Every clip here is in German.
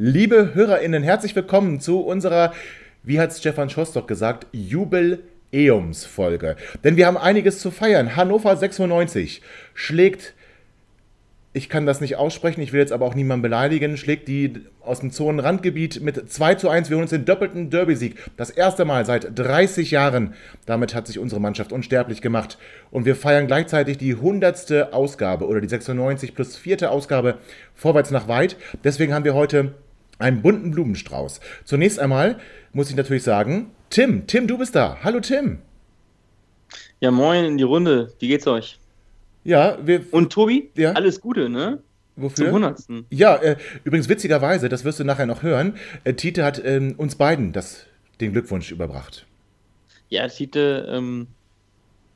Liebe HörerInnen, herzlich willkommen zu unserer, wie hat Stefan Schostock gesagt, Jubiläumsfolge. Denn wir haben einiges zu feiern. Hannover 96 schlägt, ich kann das nicht aussprechen, ich will jetzt aber auch niemanden beleidigen, schlägt die aus dem Zonenrandgebiet mit 2 zu 1. Wir holen uns den doppelten Derby-Sieg. Das erste Mal seit 30 Jahren. Damit hat sich unsere Mannschaft unsterblich gemacht. Und wir feiern gleichzeitig die 100. Ausgabe oder die 96 plus vierte Ausgabe vorwärts nach weit. Deswegen haben wir heute einen bunten Blumenstrauß. Zunächst einmal muss ich natürlich sagen, Tim, Tim, du bist da. Hallo Tim. Ja, moin in die Runde. Wie geht's euch? Ja, wir. Und Tobi? Ja? Alles Gute, ne? Wofür? Zum 100. Ja, äh, übrigens witzigerweise, das wirst du nachher noch hören, äh, Tite hat ähm, uns beiden das, den Glückwunsch überbracht. Ja, Tite, ähm,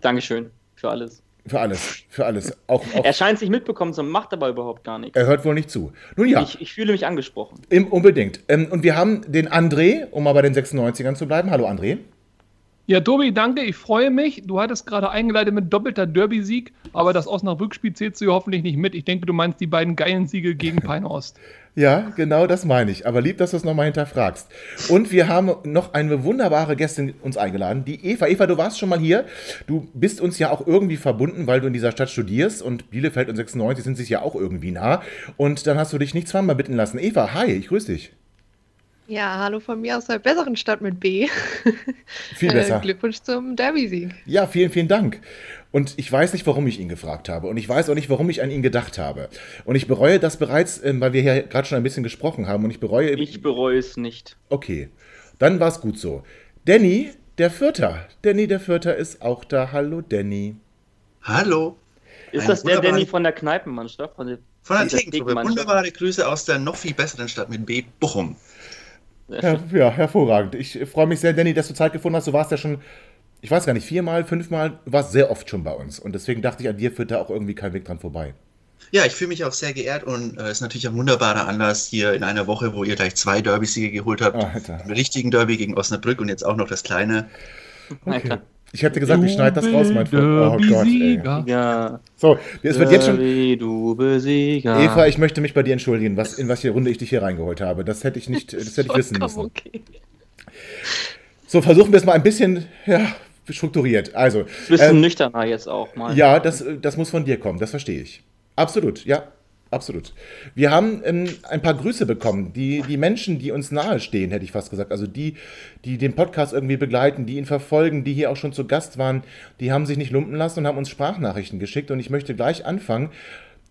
Dankeschön für alles. Für alles, für alles. Auch, auch Er scheint sich mitbekommen zu haben, macht aber überhaupt gar nichts. er hört wohl nicht zu. Nun ja, Ich, ich fühle mich angesprochen. im, unbedingt. Ähm, und wir haben den André, um mal bei den 96ern zu bleiben. Hallo André. Ja, Tobi, danke, ich freue mich. Du hattest gerade eingeleitet mit doppelter Derby-Sieg, aber das Osnabrück-Spiel zählst du ja hoffentlich nicht mit. Ich denke, du meinst die beiden geilen Siege gegen Peinost. Ja, genau das meine ich. Aber lieb, dass du es nochmal hinterfragst. Und wir haben noch eine wunderbare Gästin uns eingeladen, die Eva. Eva, du warst schon mal hier. Du bist uns ja auch irgendwie verbunden, weil du in dieser Stadt studierst und Bielefeld und 96 sind sich ja auch irgendwie nah. Und dann hast du dich nicht zweimal bitten lassen. Eva, hi, ich grüße dich. Ja, hallo von mir aus der besseren Stadt mit B. Viel Äh, besser. Glückwunsch zum Derby-Sieg. Ja, vielen, vielen Dank. Und ich weiß nicht, warum ich ihn gefragt habe. Und ich weiß auch nicht, warum ich an ihn gedacht habe. Und ich bereue das bereits, ähm, weil wir hier gerade schon ein bisschen gesprochen haben. Und ich bereue. Ich bereue es nicht. Okay, dann war es gut so. Danny, der Vierter. Danny, der Vierter ist auch da. Hallo, Danny. Hallo. Ist Ein das der Danny von der Kneipenmannschaft? Von der, Von der. Thekenmannschaft? Wunderbare Grüße aus der noch viel besseren Stadt mit B, Bochum. Ja, ja, hervorragend. Ich freue mich sehr, Danny, dass du Zeit gefunden hast. Du warst ja schon, ich weiß gar nicht, viermal, fünfmal, du warst sehr oft schon bei uns. Und deswegen dachte ich, an dir führt da auch irgendwie kein Weg dran vorbei. Ja, ich fühle mich auch sehr geehrt und es ist natürlich ein wunderbarer Anlass hier in einer Woche, wo ihr gleich zwei Derby-Siege geholt habt. Alter. Den richtigen Derby gegen Osnabrück und jetzt auch noch das kleine. Alter. Ich hätte gesagt, ich schneide das raus, mein Freund. Oh Gott, ey. Ja. So, es wird jetzt schon. Du Besieger. Eva, ich möchte mich bei dir entschuldigen, was, in was für Runde ich dich hier reingeholt habe. Das hätte ich nicht, das hätte ich wissen müssen. okay. So, versuchen wir es mal ein bisschen ja, strukturiert. Also, Bisschen ähm, nüchterner jetzt auch mal. Ja, das, das muss von dir kommen, das verstehe ich. Absolut, ja, absolut. Wir haben ähm, ein paar Grüße bekommen, die, die Menschen, die uns nahestehen, hätte ich fast gesagt. Also die, die den Podcast irgendwie begleiten, die ihn verfolgen, die hier auch schon zu Gast waren, die haben sich nicht lumpen lassen und haben uns Sprachnachrichten geschickt. Und ich möchte gleich anfangen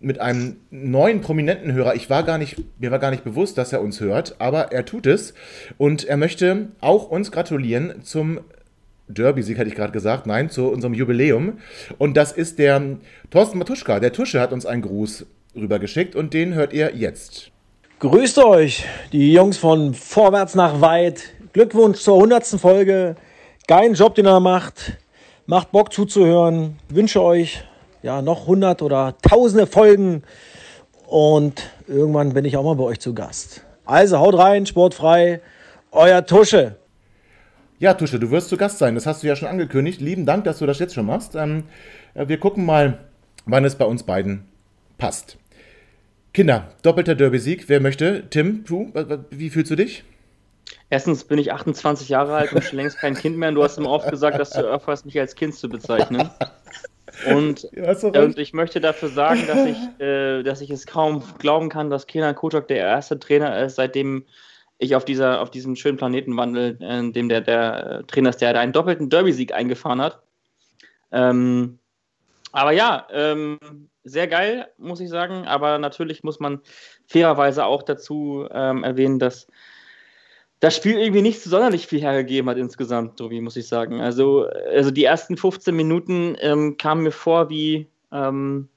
mit einem neuen prominenten Hörer. Ich war gar nicht, mir war gar nicht bewusst, dass er uns hört, aber er tut es. Und er möchte auch uns gratulieren zum Derby-Sieg hatte ich gerade gesagt, nein, zu unserem Jubiläum. Und das ist der Thorsten Matuschka. Der Tusche hat uns einen Gruß rübergeschickt und den hört ihr jetzt. Grüßt euch, die Jungs von Vorwärts nach Weit. Glückwunsch zur 100. Folge. Geilen Job, den ihr macht. Macht Bock zuzuhören. Wünsche euch ja noch 100 oder tausende Folgen. Und irgendwann bin ich auch mal bei euch zu Gast. Also haut rein, sportfrei. Euer Tusche. Ja, Tusche, du wirst zu Gast sein. Das hast du ja schon angekündigt. Lieben Dank, dass du das jetzt schon machst. Ähm, äh, wir gucken mal, wann es bei uns beiden passt. Kinder, doppelter Derby-Sieg. Wer möchte? Tim, du, wie fühlst du dich? Erstens bin ich 28 Jahre alt und schon längst kein Kind mehr. Und du hast immer oft gesagt, dass du aufhörst, mich als Kind zu bezeichnen. Und, Ja, und recht. ich möchte dafür sagen, dass ich, äh, dass ich es kaum glauben kann, dass Kenan Kocak der erste Trainer ist, seitdem ich auf, dieser, auf diesem schönen Planeten wandel, äh, in dem der, der äh, Trainer ist, der einen doppelten Derby-Sieg eingefahren hat. Ähm, aber ja, ähm, sehr geil, muss ich sagen. Aber natürlich muss man fairerweise auch dazu ähm, erwähnen, dass das Spiel irgendwie nicht so sonderlich viel hergegeben hat insgesamt, Tobi, muss ich sagen. Also, also die ersten 15 Minuten ähm, kamen mir vor wie, ähm,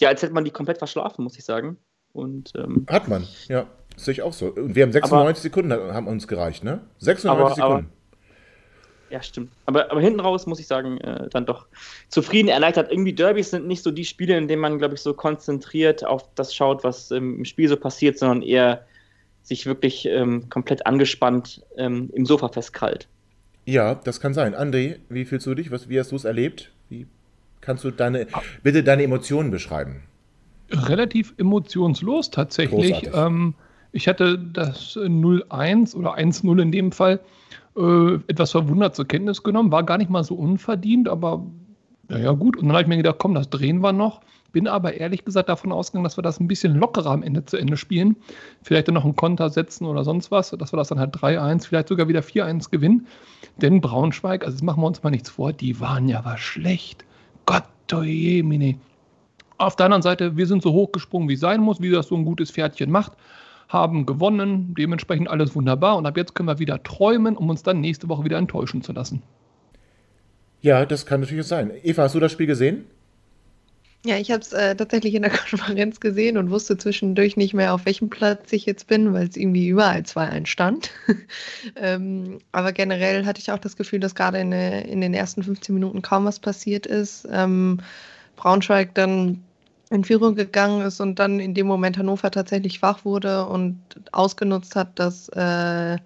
ja, als hätte man die komplett verschlafen, muss ich sagen. Und, ähm, Hat man, ja. Sehe ich auch so. Und wir haben 96 aber, Sekunden haben uns gereicht, ne? 96 aber, Sekunden. Aber, ja, stimmt. Aber, aber hinten raus muss ich sagen, äh, dann doch zufrieden, erleichtert. Irgendwie Derbys sind nicht so die Spiele, in denen man, glaube ich, so konzentriert auf das schaut, was im Spiel so passiert, sondern eher sich wirklich ähm, komplett angespannt ähm, im Sofa festkrallt. Ja, das kann sein. André, wie fühlst du dich? Was, wie hast du es erlebt? Wie kannst du deine, bitte deine Emotionen beschreiben? Relativ emotionslos tatsächlich. Ähm, ich hatte das 0-1 oder 1-0 in dem Fall äh, etwas verwundert zur Kenntnis genommen, war gar nicht mal so unverdient, aber naja, gut. Und dann habe ich mir gedacht, komm, das drehen wir noch. Bin aber ehrlich gesagt davon ausgegangen, dass wir das ein bisschen lockerer am Ende zu Ende spielen. Vielleicht dann noch einen Konter setzen oder sonst was, dass wir das dann halt 3-1, vielleicht sogar wieder 4-1 gewinnen. Denn Braunschweig, also jetzt machen wir uns mal nichts vor, die waren ja was schlecht. Gott, oh je, mine. Auf der anderen Seite, wir sind so hochgesprungen, wie sein muss, wie das so ein gutes Pferdchen macht haben gewonnen, dementsprechend alles wunderbar und ab jetzt können wir wieder träumen, um uns dann nächste Woche wieder enttäuschen zu lassen. Ja, das kann natürlich sein. Eva, hast du das Spiel gesehen? Ja, ich habe es äh, tatsächlich in der Konferenz gesehen und wusste zwischendurch nicht mehr, auf welchem Platz ich jetzt bin, weil es irgendwie überall 2-1 stand. ähm, aber generell hatte ich auch das Gefühl, dass gerade in, in, den ersten 15 Minuten kaum was passiert ist. Ähm, Braunschweig dann in Führung gegangen ist und dann in dem Moment Hannover tatsächlich wach wurde und ausgenutzt hat, dass äh,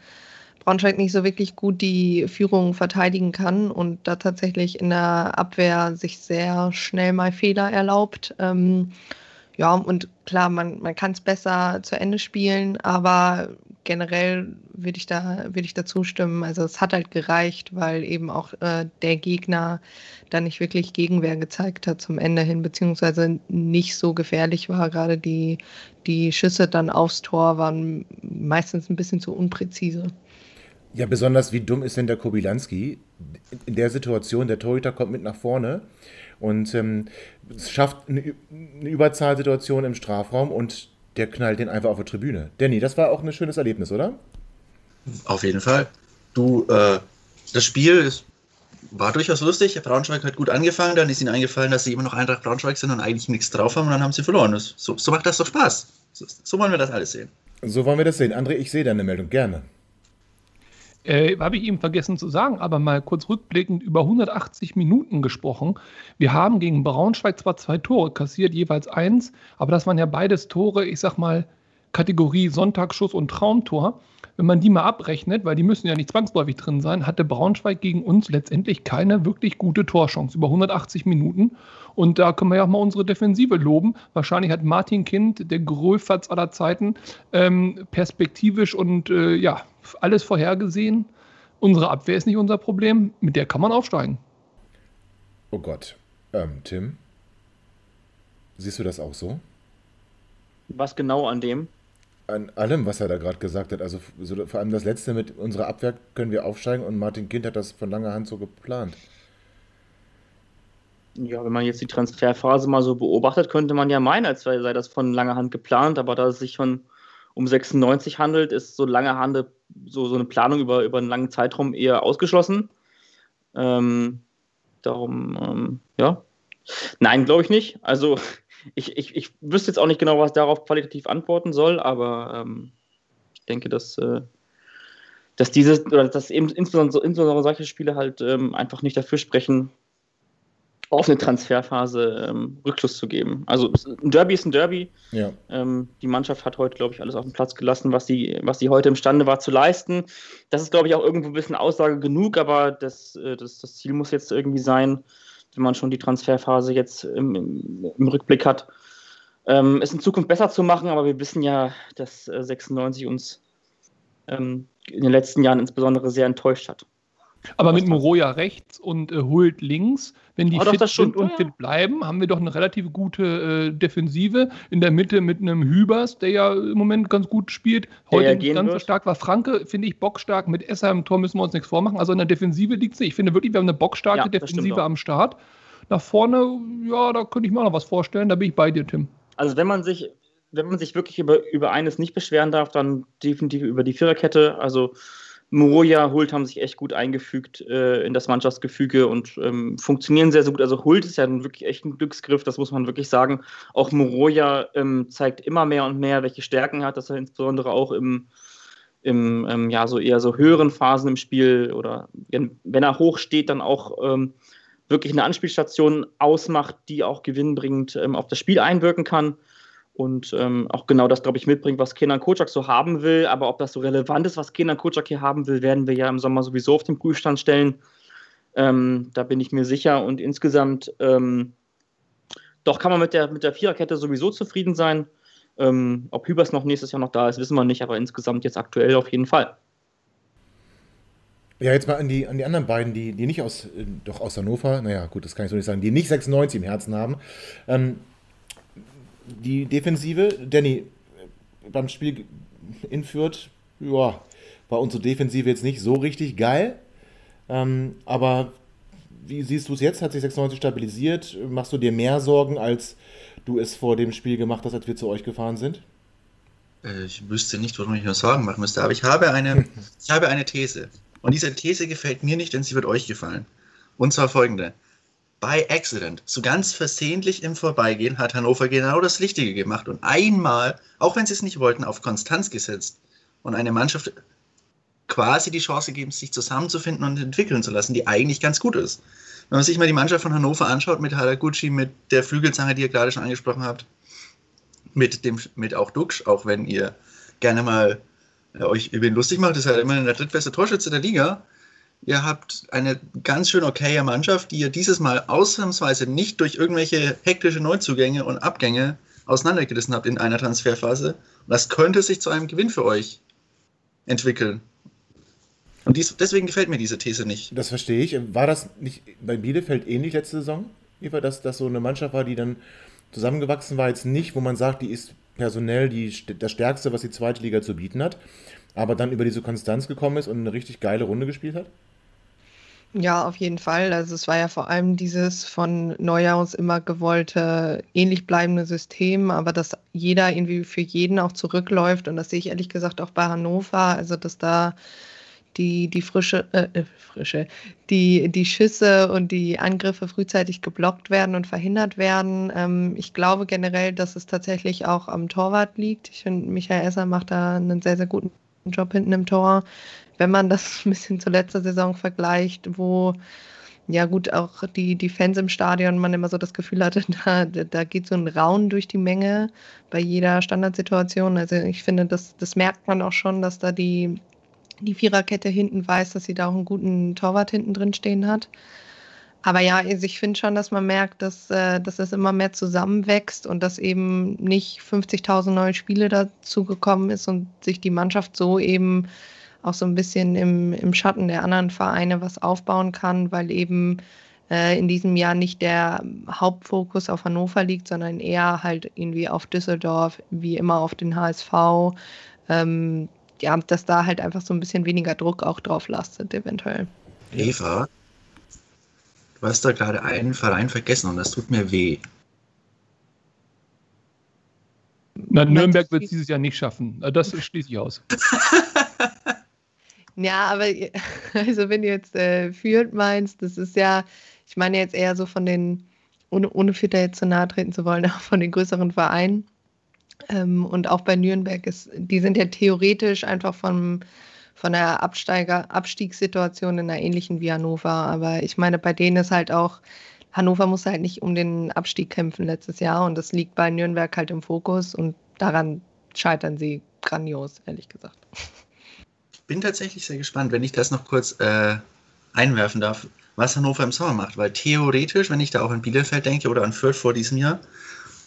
Braunschweig nicht so wirklich gut die Führung verteidigen kann und da tatsächlich in der Abwehr sich sehr schnell mal Fehler erlaubt. Ähm, ja, und klar, man, man kann es besser zu Ende spielen, aber generell würde ich da würde ich da zustimmen. Also es hat halt gereicht, weil eben auch äh, der Gegner da nicht wirklich Gegenwehr gezeigt hat zum Ende hin, beziehungsweise nicht so gefährlich war. Gerade die, die Schüsse dann aufs Tor waren meistens ein bisschen zu unpräzise. Ja, besonders wie dumm ist denn der Kobilanski? In der Situation, der Torhüter kommt mit nach vorne und ähm, schafft eine, eine Überzahlsituation im Strafraum und der knallt den einfach auf die Tribüne. Danny, das war auch ein schönes Erlebnis, oder? Auf jeden Fall. Du, äh, das Spiel ist, war durchaus lustig. Braunschweig hat gut angefangen, dann ist ihnen eingefallen, dass sie immer noch Eintracht Braunschweig sind und eigentlich nichts drauf haben und dann haben sie verloren. Das, so, so, macht das doch Spaß. So, so wollen wir das alles sehen. So wollen wir das sehen. André, ich sehe deine Meldung gerne. Äh, Habe ich eben vergessen zu sagen, aber mal kurz rückblickend über 180 Minuten gesprochen. Wir haben gegen Braunschweig zwar zwei Tore kassiert, jeweils eins, aber das waren ja beides Tore, ich sag mal, Kategorie Sonntagsschuss und Traumtor. Wenn man die mal abrechnet, weil die müssen ja nicht zwangsläufig drin sein, hatte Braunschweig gegen uns letztendlich keine wirklich gute Torchance über 180 Minuten. Und da können wir ja auch mal unsere Defensive loben. Wahrscheinlich hat Martin Kind, der Gröfatz aller Zeiten, ähm, perspektivisch und äh, ja, alles vorhergesehen. Unsere Abwehr ist nicht unser Problem. Mit der kann man aufsteigen. Oh Gott. Ähm, Tim? Siehst du das auch so? Was genau an dem? An allem, was er da gerade gesagt hat. Also so, vor allem das letzte mit unserer Abwehr können wir aufsteigen und Martin Kind hat das von langer Hand so geplant. Ja, wenn man jetzt die Transferphase mal so beobachtet, könnte man ja meinen, als sei das von langer Hand geplant, aber da es sich schon um 96 handelt, ist so lange Hand, so, so eine Planung über, über einen langen Zeitraum eher ausgeschlossen. Ähm, darum, ähm, ja. Nein, glaube ich nicht. Also ich, ich, ich wüsste jetzt auch nicht genau, was darauf qualitativ antworten soll, aber ähm, ich denke, dass, äh, dass dieses, oder dass eben insbesondere, insbesondere solche Spiele halt ähm, einfach nicht dafür sprechen, auf eine Transferphase ähm, Rückschluss zu geben. Also ein Derby ist ein Derby. Ja. Ähm, die Mannschaft hat heute, glaube ich, alles auf den Platz gelassen, was sie, was sie heute imstande war zu leisten. Das ist, glaube ich, auch irgendwo ein bisschen Aussage genug, aber das, äh, das, das Ziel muss jetzt irgendwie sein, wenn man schon die Transferphase jetzt im, im, im Rückblick hat, ähm, es in Zukunft besser zu machen. Aber wir wissen ja, dass äh, 96 uns ähm, in den letzten Jahren insbesondere sehr enttäuscht hat. Aber mit Moroja rechts und äh, Hult links, wenn die oh, fit sind und fit bleiben, haben wir doch eine relativ gute äh, Defensive. In der Mitte mit einem Hübers, der ja im Moment ganz gut spielt. Heute nicht ganz so stark war. Franke, finde ich, bockstark. Mit Esser im Tor müssen wir uns nichts vormachen. Also in der Defensive liegt es nicht. Ich finde wirklich, wir haben eine bockstarke ja, Defensive am Start. Nach vorne, ja, da könnte ich mir auch noch was vorstellen. Da bin ich bei dir, Tim. Also wenn man sich, wenn man sich wirklich über, über eines nicht beschweren darf, dann definitiv über die Viererkette. Also Moroja, Hult haben sich echt gut eingefügt äh, in das Mannschaftsgefüge und ähm, funktionieren sehr, sehr gut. Also Hult ist ja wirklich echt ein Glücksgriff, das muss man wirklich sagen. Auch Moroja ähm, zeigt immer mehr und mehr, welche Stärken er hat, dass er insbesondere auch im, im ähm, ja, so eher so höheren Phasen im Spiel oder wenn, wenn er hoch steht, dann auch ähm, wirklich eine Anspielstation ausmacht, die auch gewinnbringend ähm, auf das Spiel einwirken kann und ähm, auch genau das, glaube ich, mitbringt, was Kenan Kocak so haben will. Aber ob das so relevant ist, was Kenan Kocak hier haben will, werden wir ja im Sommer sowieso auf den Prüfstand stellen. Ähm, da bin ich mir sicher. Und insgesamt, ähm, doch kann man mit der, mit der Viererkette sowieso zufrieden sein. Ähm, ob Hübers noch nächstes Jahr noch da ist, wissen wir nicht, aber insgesamt jetzt aktuell auf jeden Fall. Ja, jetzt mal an die, an die anderen beiden, die, die nicht aus, äh, doch aus Hannover, naja, gut, das kann ich so nicht sagen, die nicht 96 im Herzen haben. Ähm, die Defensive, Danny, beim Spiel in Fürth, ja, war unsere Defensive jetzt nicht so richtig geil. Ähm, aber wie siehst du es jetzt? Hat sich 96 stabilisiert? Machst du dir mehr Sorgen, als du es vor dem Spiel gemacht hast, als wir zu euch gefahren sind? Äh, ich wüsste nicht, warum ich mir Sorgen machen müsste, aber ich habe eine, ich habe eine These. Und diese These gefällt mir nicht, denn sie wird euch gefallen. Und zwar folgende by accident, so ganz versehentlich im Vorbeigehen, hat Hannover genau das Richtige gemacht und einmal, auch wenn sie es nicht wollten, auf Konstanz gesetzt und eine Mannschaft quasi die Chance gegeben, sich zusammenzufinden und entwickeln zu lassen, die eigentlich ganz gut ist. Wenn man sich mal die Mannschaft von Hannover anschaut, mit Haraguchi, mit der Flügelzange, die ihr gerade schon angesprochen habt, mit, dem, mit auch Duxch, auch wenn ihr gerne mal äh, euch über ihn lustig macht, ist halt immer der drittbeste Torschütze der Liga, Ihr habt eine ganz schön okaye Mannschaft, die ihr dieses Mal ausnahmsweise nicht durch irgendwelche hektische Neuzugänge und Abgänge auseinandergerissen habt in einer Transferphase. Und das könnte sich zu einem Gewinn für euch entwickeln. Und dies, deswegen gefällt mir diese These nicht. Das verstehe ich. War das nicht bei Bielefeld ähnlich letzte Saison? Wie war das, dass so eine Mannschaft war, die dann zusammengewachsen war, jetzt nicht, wo man sagt, die ist personell die, das Stärkste, was die zweite Liga zu bieten hat, aber dann über diese Konstanz gekommen ist und eine richtig geile Runde gespielt hat? Ja, auf jeden Fall. Also es war ja vor allem dieses von Neuhaus immer gewollte, ähnlich bleibende System, aber dass jeder irgendwie für jeden auch zurückläuft und das sehe ich ehrlich gesagt auch bei Hannover, also dass da die, die frische, äh, äh, frische, die, die Schüsse und die Angriffe frühzeitig geblockt werden und verhindert werden. Ähm, ich glaube generell, dass es tatsächlich auch am Torwart liegt. Ich finde, Michael Esser macht da einen sehr, sehr guten Job hinten im Tor wenn man das ein bisschen zur letzten Saison vergleicht, wo ja gut, auch die, die Fans im Stadion, man immer so das Gefühl hatte, da, da geht so ein Raun durch die Menge bei jeder Standardsituation. Also ich finde, das, das merkt man auch schon, dass da die, die Viererkette hinten weiß, dass sie da auch einen guten Torwart hinten drin stehen hat. Aber ja, also ich finde schon, dass man merkt, dass, äh, dass es immer mehr zusammenwächst und dass eben nicht 50.000 neue Spiele dazu gekommen ist und sich die Mannschaft so eben auch so ein bisschen im, im Schatten der anderen Vereine was aufbauen kann, weil eben äh, in diesem Jahr nicht der Hauptfokus auf Hannover liegt, sondern eher halt irgendwie auf Düsseldorf, wie immer auf den HSV. Ähm, ja, dass da halt einfach so ein bisschen weniger Druck auch drauf lastet, eventuell. Eva, du hast da gerade einen Verein vergessen und das tut mir weh. Na, Nürnberg wird es dieses Jahr nicht schaffen. Das schließe ich aus. Ja, aber also wenn du jetzt äh, Fürth meinst, das ist ja, ich meine jetzt eher so von den, ohne, ohne Fürth jetzt zu nahe treten zu wollen, auch von den größeren Vereinen. Ähm, und auch bei Nürnberg ist, die sind ja theoretisch einfach vom, von der Absteiger, Abstiegssituation in einer ähnlichen wie Hannover. Aber ich meine, bei denen ist halt auch, Hannover muss halt nicht um den Abstieg kämpfen letztes Jahr und das liegt bei Nürnberg halt im Fokus und daran scheitern sie grandios, ehrlich gesagt bin tatsächlich sehr gespannt, wenn ich das noch kurz äh, einwerfen darf, was Hannover im Sommer macht. Weil theoretisch, wenn ich da auch an Bielefeld denke oder an Fürth vor diesem Jahr,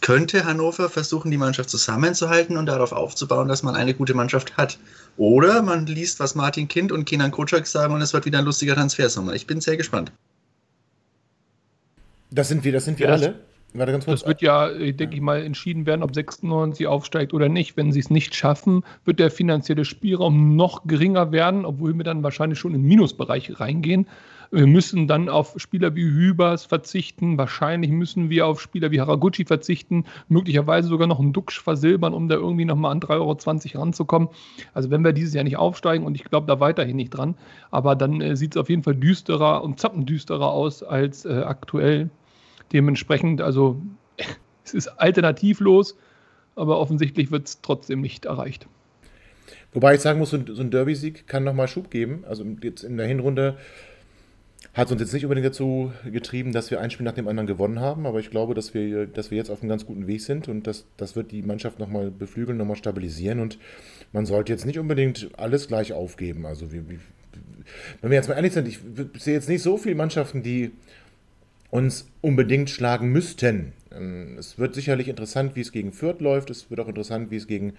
könnte Hannover versuchen, die Mannschaft zusammenzuhalten und darauf aufzubauen, dass man eine gute Mannschaft hat. Oder man liest, was Martin Kind und Kenan Kocak sagen und es wird wieder ein lustiger Transfersommer. Ich bin sehr gespannt. Das sind wir, das sind wir ja, alle. Warte ganz kurz. Das wird ja, äh, denke ich mal, entschieden werden, ob 96 aufsteigt oder nicht. Wenn sie es nicht schaffen, wird der finanzielle Spielraum noch geringer werden, obwohl wir dann wahrscheinlich schon in den Minusbereich reingehen. Wir müssen dann auf Spieler wie Hübers verzichten. Wahrscheinlich müssen wir auf Spieler wie Haraguchi verzichten. Möglicherweise sogar noch einen Duxch versilbern, um da irgendwie nochmal an 3,20 Euro ranzukommen. Also wenn wir dieses Jahr nicht aufsteigen und ich glaube da weiterhin nicht dran, aber dann äh, sieht es auf jeden Fall düsterer und zappendüsterer aus als äh, aktuell. Dementsprechend, also es ist alternativlos, aber offensichtlich wird es trotzdem nicht erreicht. Wobei ich sagen muss, so ein, Derby-Sieg kann nochmal Schub geben. Also jetzt in der Hinrunde hat uns jetzt nicht unbedingt dazu getrieben, dass wir ein Spiel nach dem anderen gewonnen haben, aber ich glaube, dass wir, dass wir jetzt auf einem ganz guten Weg sind und das, das wird die Mannschaft nochmal beflügeln, nochmal stabilisieren und man sollte jetzt nicht unbedingt alles gleich aufgeben. Also wir, wenn wir jetzt mal ehrlich sind, ich sehe jetzt nicht so viele Mannschaften, die uns unbedingt schlagen müssten. Ähm, es wird sicherlich interessant, wie es gegen Fürth läuft. Es wird auch interessant, wie es gegen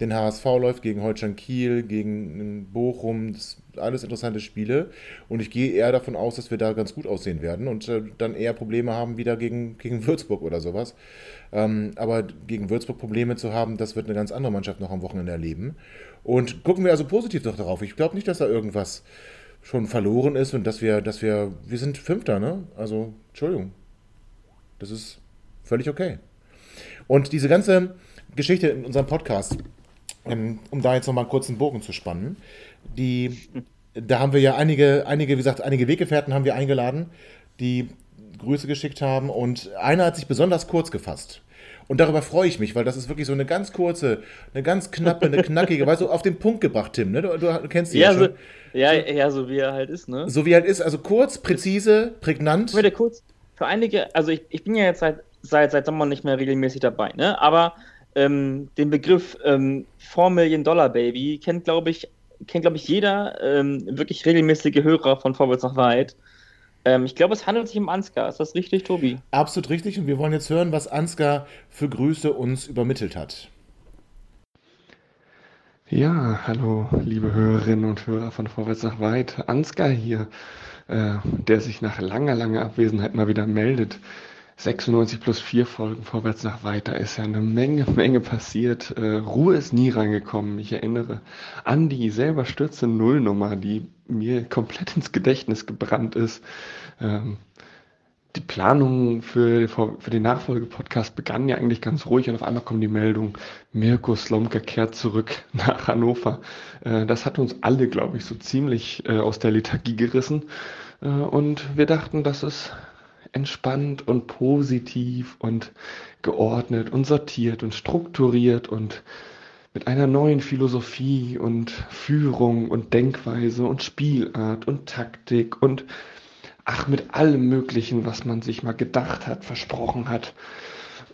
den HSV läuft, gegen Holstein Kiel, gegen Bochum. Das sind alles interessante Spiele. Und ich gehe eher davon aus, dass wir da ganz gut aussehen werden und äh, dann eher Probleme haben wieder gegen, gegen Würzburg oder sowas. Ähm, aber gegen Würzburg Probleme zu haben, das wird eine ganz andere Mannschaft noch am Wochenende erleben. Und gucken wir also positiv doch darauf. Ich glaube nicht, dass da irgendwas schon verloren ist und dass wir, dass wir, wir sind Fünfter, ne? Also, Entschuldigung. Das ist völlig okay. Und diese ganze Geschichte in unserem Podcast, ähm, um da jetzt nochmal kurz einen Bogen zu spannen, die, da haben wir ja einige, einige, wie gesagt, einige Weggefährten haben wir eingeladen, die Grüße geschickt haben und einer hat sich besonders kurz gefasst. Und darüber freue ich mich, weil das ist wirklich so eine ganz kurze, eine ganz knappe, eine knackige, weißt du, auf den Punkt gebracht, Tim, ne? Du, du kennst ihn ja, ja schon. So, ja, ja, so wie er halt ist, ne? So wie er halt ist, also kurz, präzise, prägnant. Ich würde kurz, für einige, also ich, ich bin ja jetzt seit, seit, seit Sommer nicht mehr regelmäßig dabei, ne? Aber ähm, den Begriff ähm, 4 Million Dollar Baby kennt, glaube ich, kennt, glaube ich, jeder ähm, wirklich regelmäßige Hörer von Vorwärts nach Weit. Ähm, ich glaube, es handelt sich um Ansgar. Ist das richtig, Tobi? Absolut richtig. Und wir wollen jetzt hören, was Ansgar für Grüße uns übermittelt hat. Ja, hallo, liebe Hörerinnen und Hörer von Vorwärts nach Weit. Ansgar hier, äh, der sich nach langer, langer Abwesenheit mal wieder meldet. 96 plus 4 Folgen vorwärts nach weiter ist ja eine Menge, Menge passiert. Äh, Ruhe ist nie reingekommen. Ich erinnere an die selber stürze Nullnummer, die mir komplett ins Gedächtnis gebrannt ist. Ähm, die Planung für, für den Nachfolgepodcast begann ja eigentlich ganz ruhig und auf einmal kommt die Meldung, Mirko Slomka kehrt zurück nach Hannover. Äh, das hat uns alle, glaube ich, so ziemlich äh, aus der Lethargie gerissen. Äh, und wir dachten, das ist entspannt und positiv und geordnet und sortiert und strukturiert und mit einer neuen Philosophie und Führung und Denkweise und Spielart und Taktik und ach, mit allem Möglichen, was man sich mal gedacht hat, versprochen hat.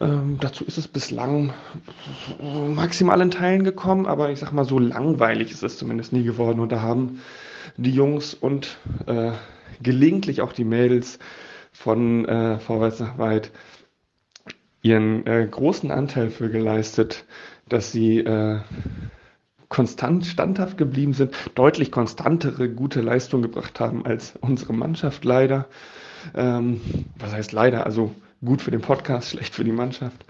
Ähm, dazu ist es bislang maximal in Teilen gekommen, aber ich sag mal, so langweilig ist es zumindest nie geworden. Und da haben die Jungs und äh, gelegentlich auch die Mädels von äh, Vorwärts nach Weit ihren äh, großen Anteil für geleistet, dass sie äh, konstant standhaft geblieben sind, deutlich konstantere gute Leistung gebracht haben als unsere Mannschaft leider. Ähm, was heißt leider? Also gut für den Podcast, schlecht für die Mannschaft.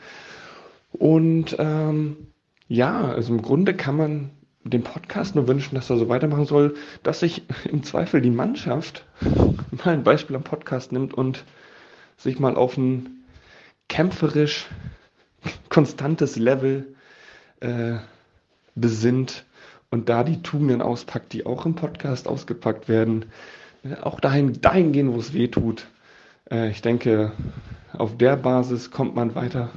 Und ähm, ja, also im Grunde kann man dem Podcast nur wünschen, dass er so weitermachen soll, dass sich im Zweifel die Mannschaft mal ein Beispiel am Podcast nimmt und sich mal auf ein kämpferisch konstantes Level äh, besinnt und da die Tugenden auspackt, die auch im Podcast ausgepackt werden, äh, auch dahin, dahin gehen, wo es weh tut. Äh, ich denke, auf der Basis kommt man weiter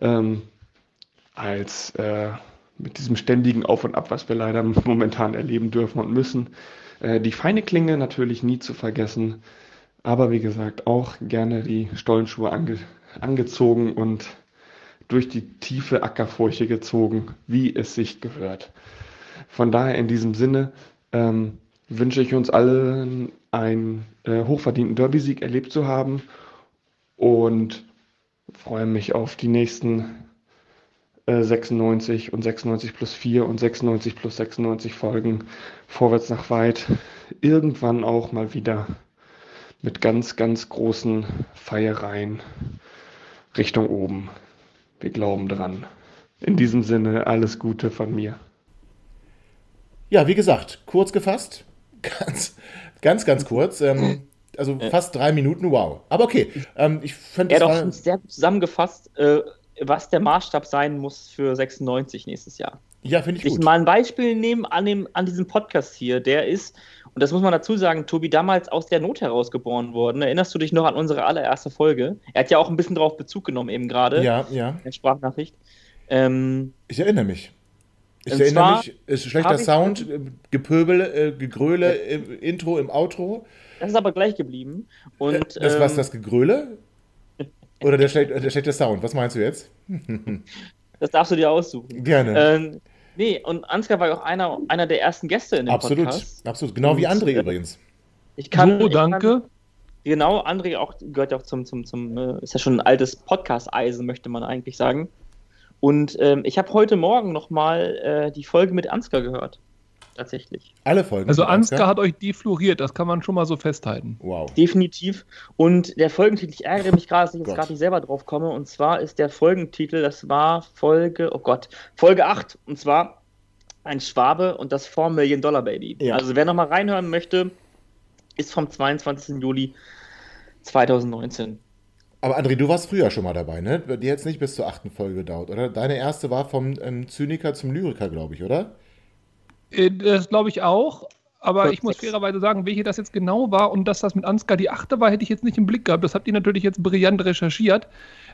ähm, als äh, mit diesem ständigen Auf und Ab, was wir leider momentan erleben dürfen und müssen. Äh, die feine Klinge natürlich nie zu vergessen, aber wie gesagt auch gerne die Stollenschuhe ange angezogen und durch die tiefe Ackerfurche gezogen, wie es sich gehört. Von daher in diesem Sinne ähm, wünsche ich uns allen einen äh, hochverdienten Derby-Sieg erlebt zu haben und freue mich auf die nächsten 96 äh, und 96 plus 4 und 96 plus 96 Folgen vorwärts nach weit. Irgendwann auch mal wieder mit ganz, ganz großen Feiereien Richtung oben. Wir glauben dran. In diesem Sinne alles Gute von mir. Ja, wie gesagt, kurz gefasst, ganz Ganz, ganz kurz. Ähm, also fast drei Minuten, wow. Aber okay. Ähm, ich fand Er das hat auch war, sehr gut zusammengefasst, äh, was der Maßstab sein muss für 96 nächstes Jahr. Ja, finde ich Ich gut. mal ein Beispiel nehmen an, dem, an diesem Podcast hier. Der ist, und das muss man dazu sagen, Tobi, damals aus der Not heraus geboren worden. Erinnerst du dich noch an unsere allererste Folge? Er hat ja auch ein bisschen darauf Bezug genommen, eben gerade. Ja, ja. In der Sprachnachricht. Ähm, Ich erinnere mich. Ich erinnere zwar mich, es ist schlechter Sound, Gepöbel, äh, Gegröle im Intro, im Outro. das ist aber gleich geblieben. Und, Äh, das was ähm, das Gegröle? Oder der, schle der schlechte Sound? Was meinst du jetzt? das darfst du dir aussuchen. Gerne. Ähm, nee, und Ansgar war ja auch einer, einer der ersten Gäste in dem absolut, Podcast. absolut. Genau wie Und, André äh, übrigens. Ich kann, so, ich kann- danke. Genau, André auch, gehört ja auch zum, zum, zum äh, ist ja schon ein altes Podcast-Eisen, möchte man eigentlich sagen. Und ähm, ich habe heute Morgen nochmal äh, die Folge mit Ansgar gehört. Tatsächlich. Alle Folgen. Also von Ansgar hat euch defloriert, das kann man schon mal so festhalten. Wow. Definitiv. Und der Folgentitel, ich ärgere mich gerade, dass ich jetzt gerade nicht selber drauf komme. Und zwar ist der Folgentitel, das war Folge, oh Gott, Folge 8. Und zwar ein Schwabe und das 4 Million Dollar Baby. Ja. Also wer nochmal reinhören möchte, ist vom 22. Juli 2019. Aber André, du warst früher schon mal dabei, ne? Bei dir jetzt nicht bis zur achten Folge gedauert, oder? Deine erste war vom ähm, Zyniker zum Lyriker, glaube ich, oder? Äh, Das glaube ich auch. Aber ich muss fairerweise sagen, welche das jetzt genau war und dass das mit Ansgar die achte war, hätte ich jetzt nicht im Blick gehabt. Das habt ihr natürlich jetzt brillant recherchiert.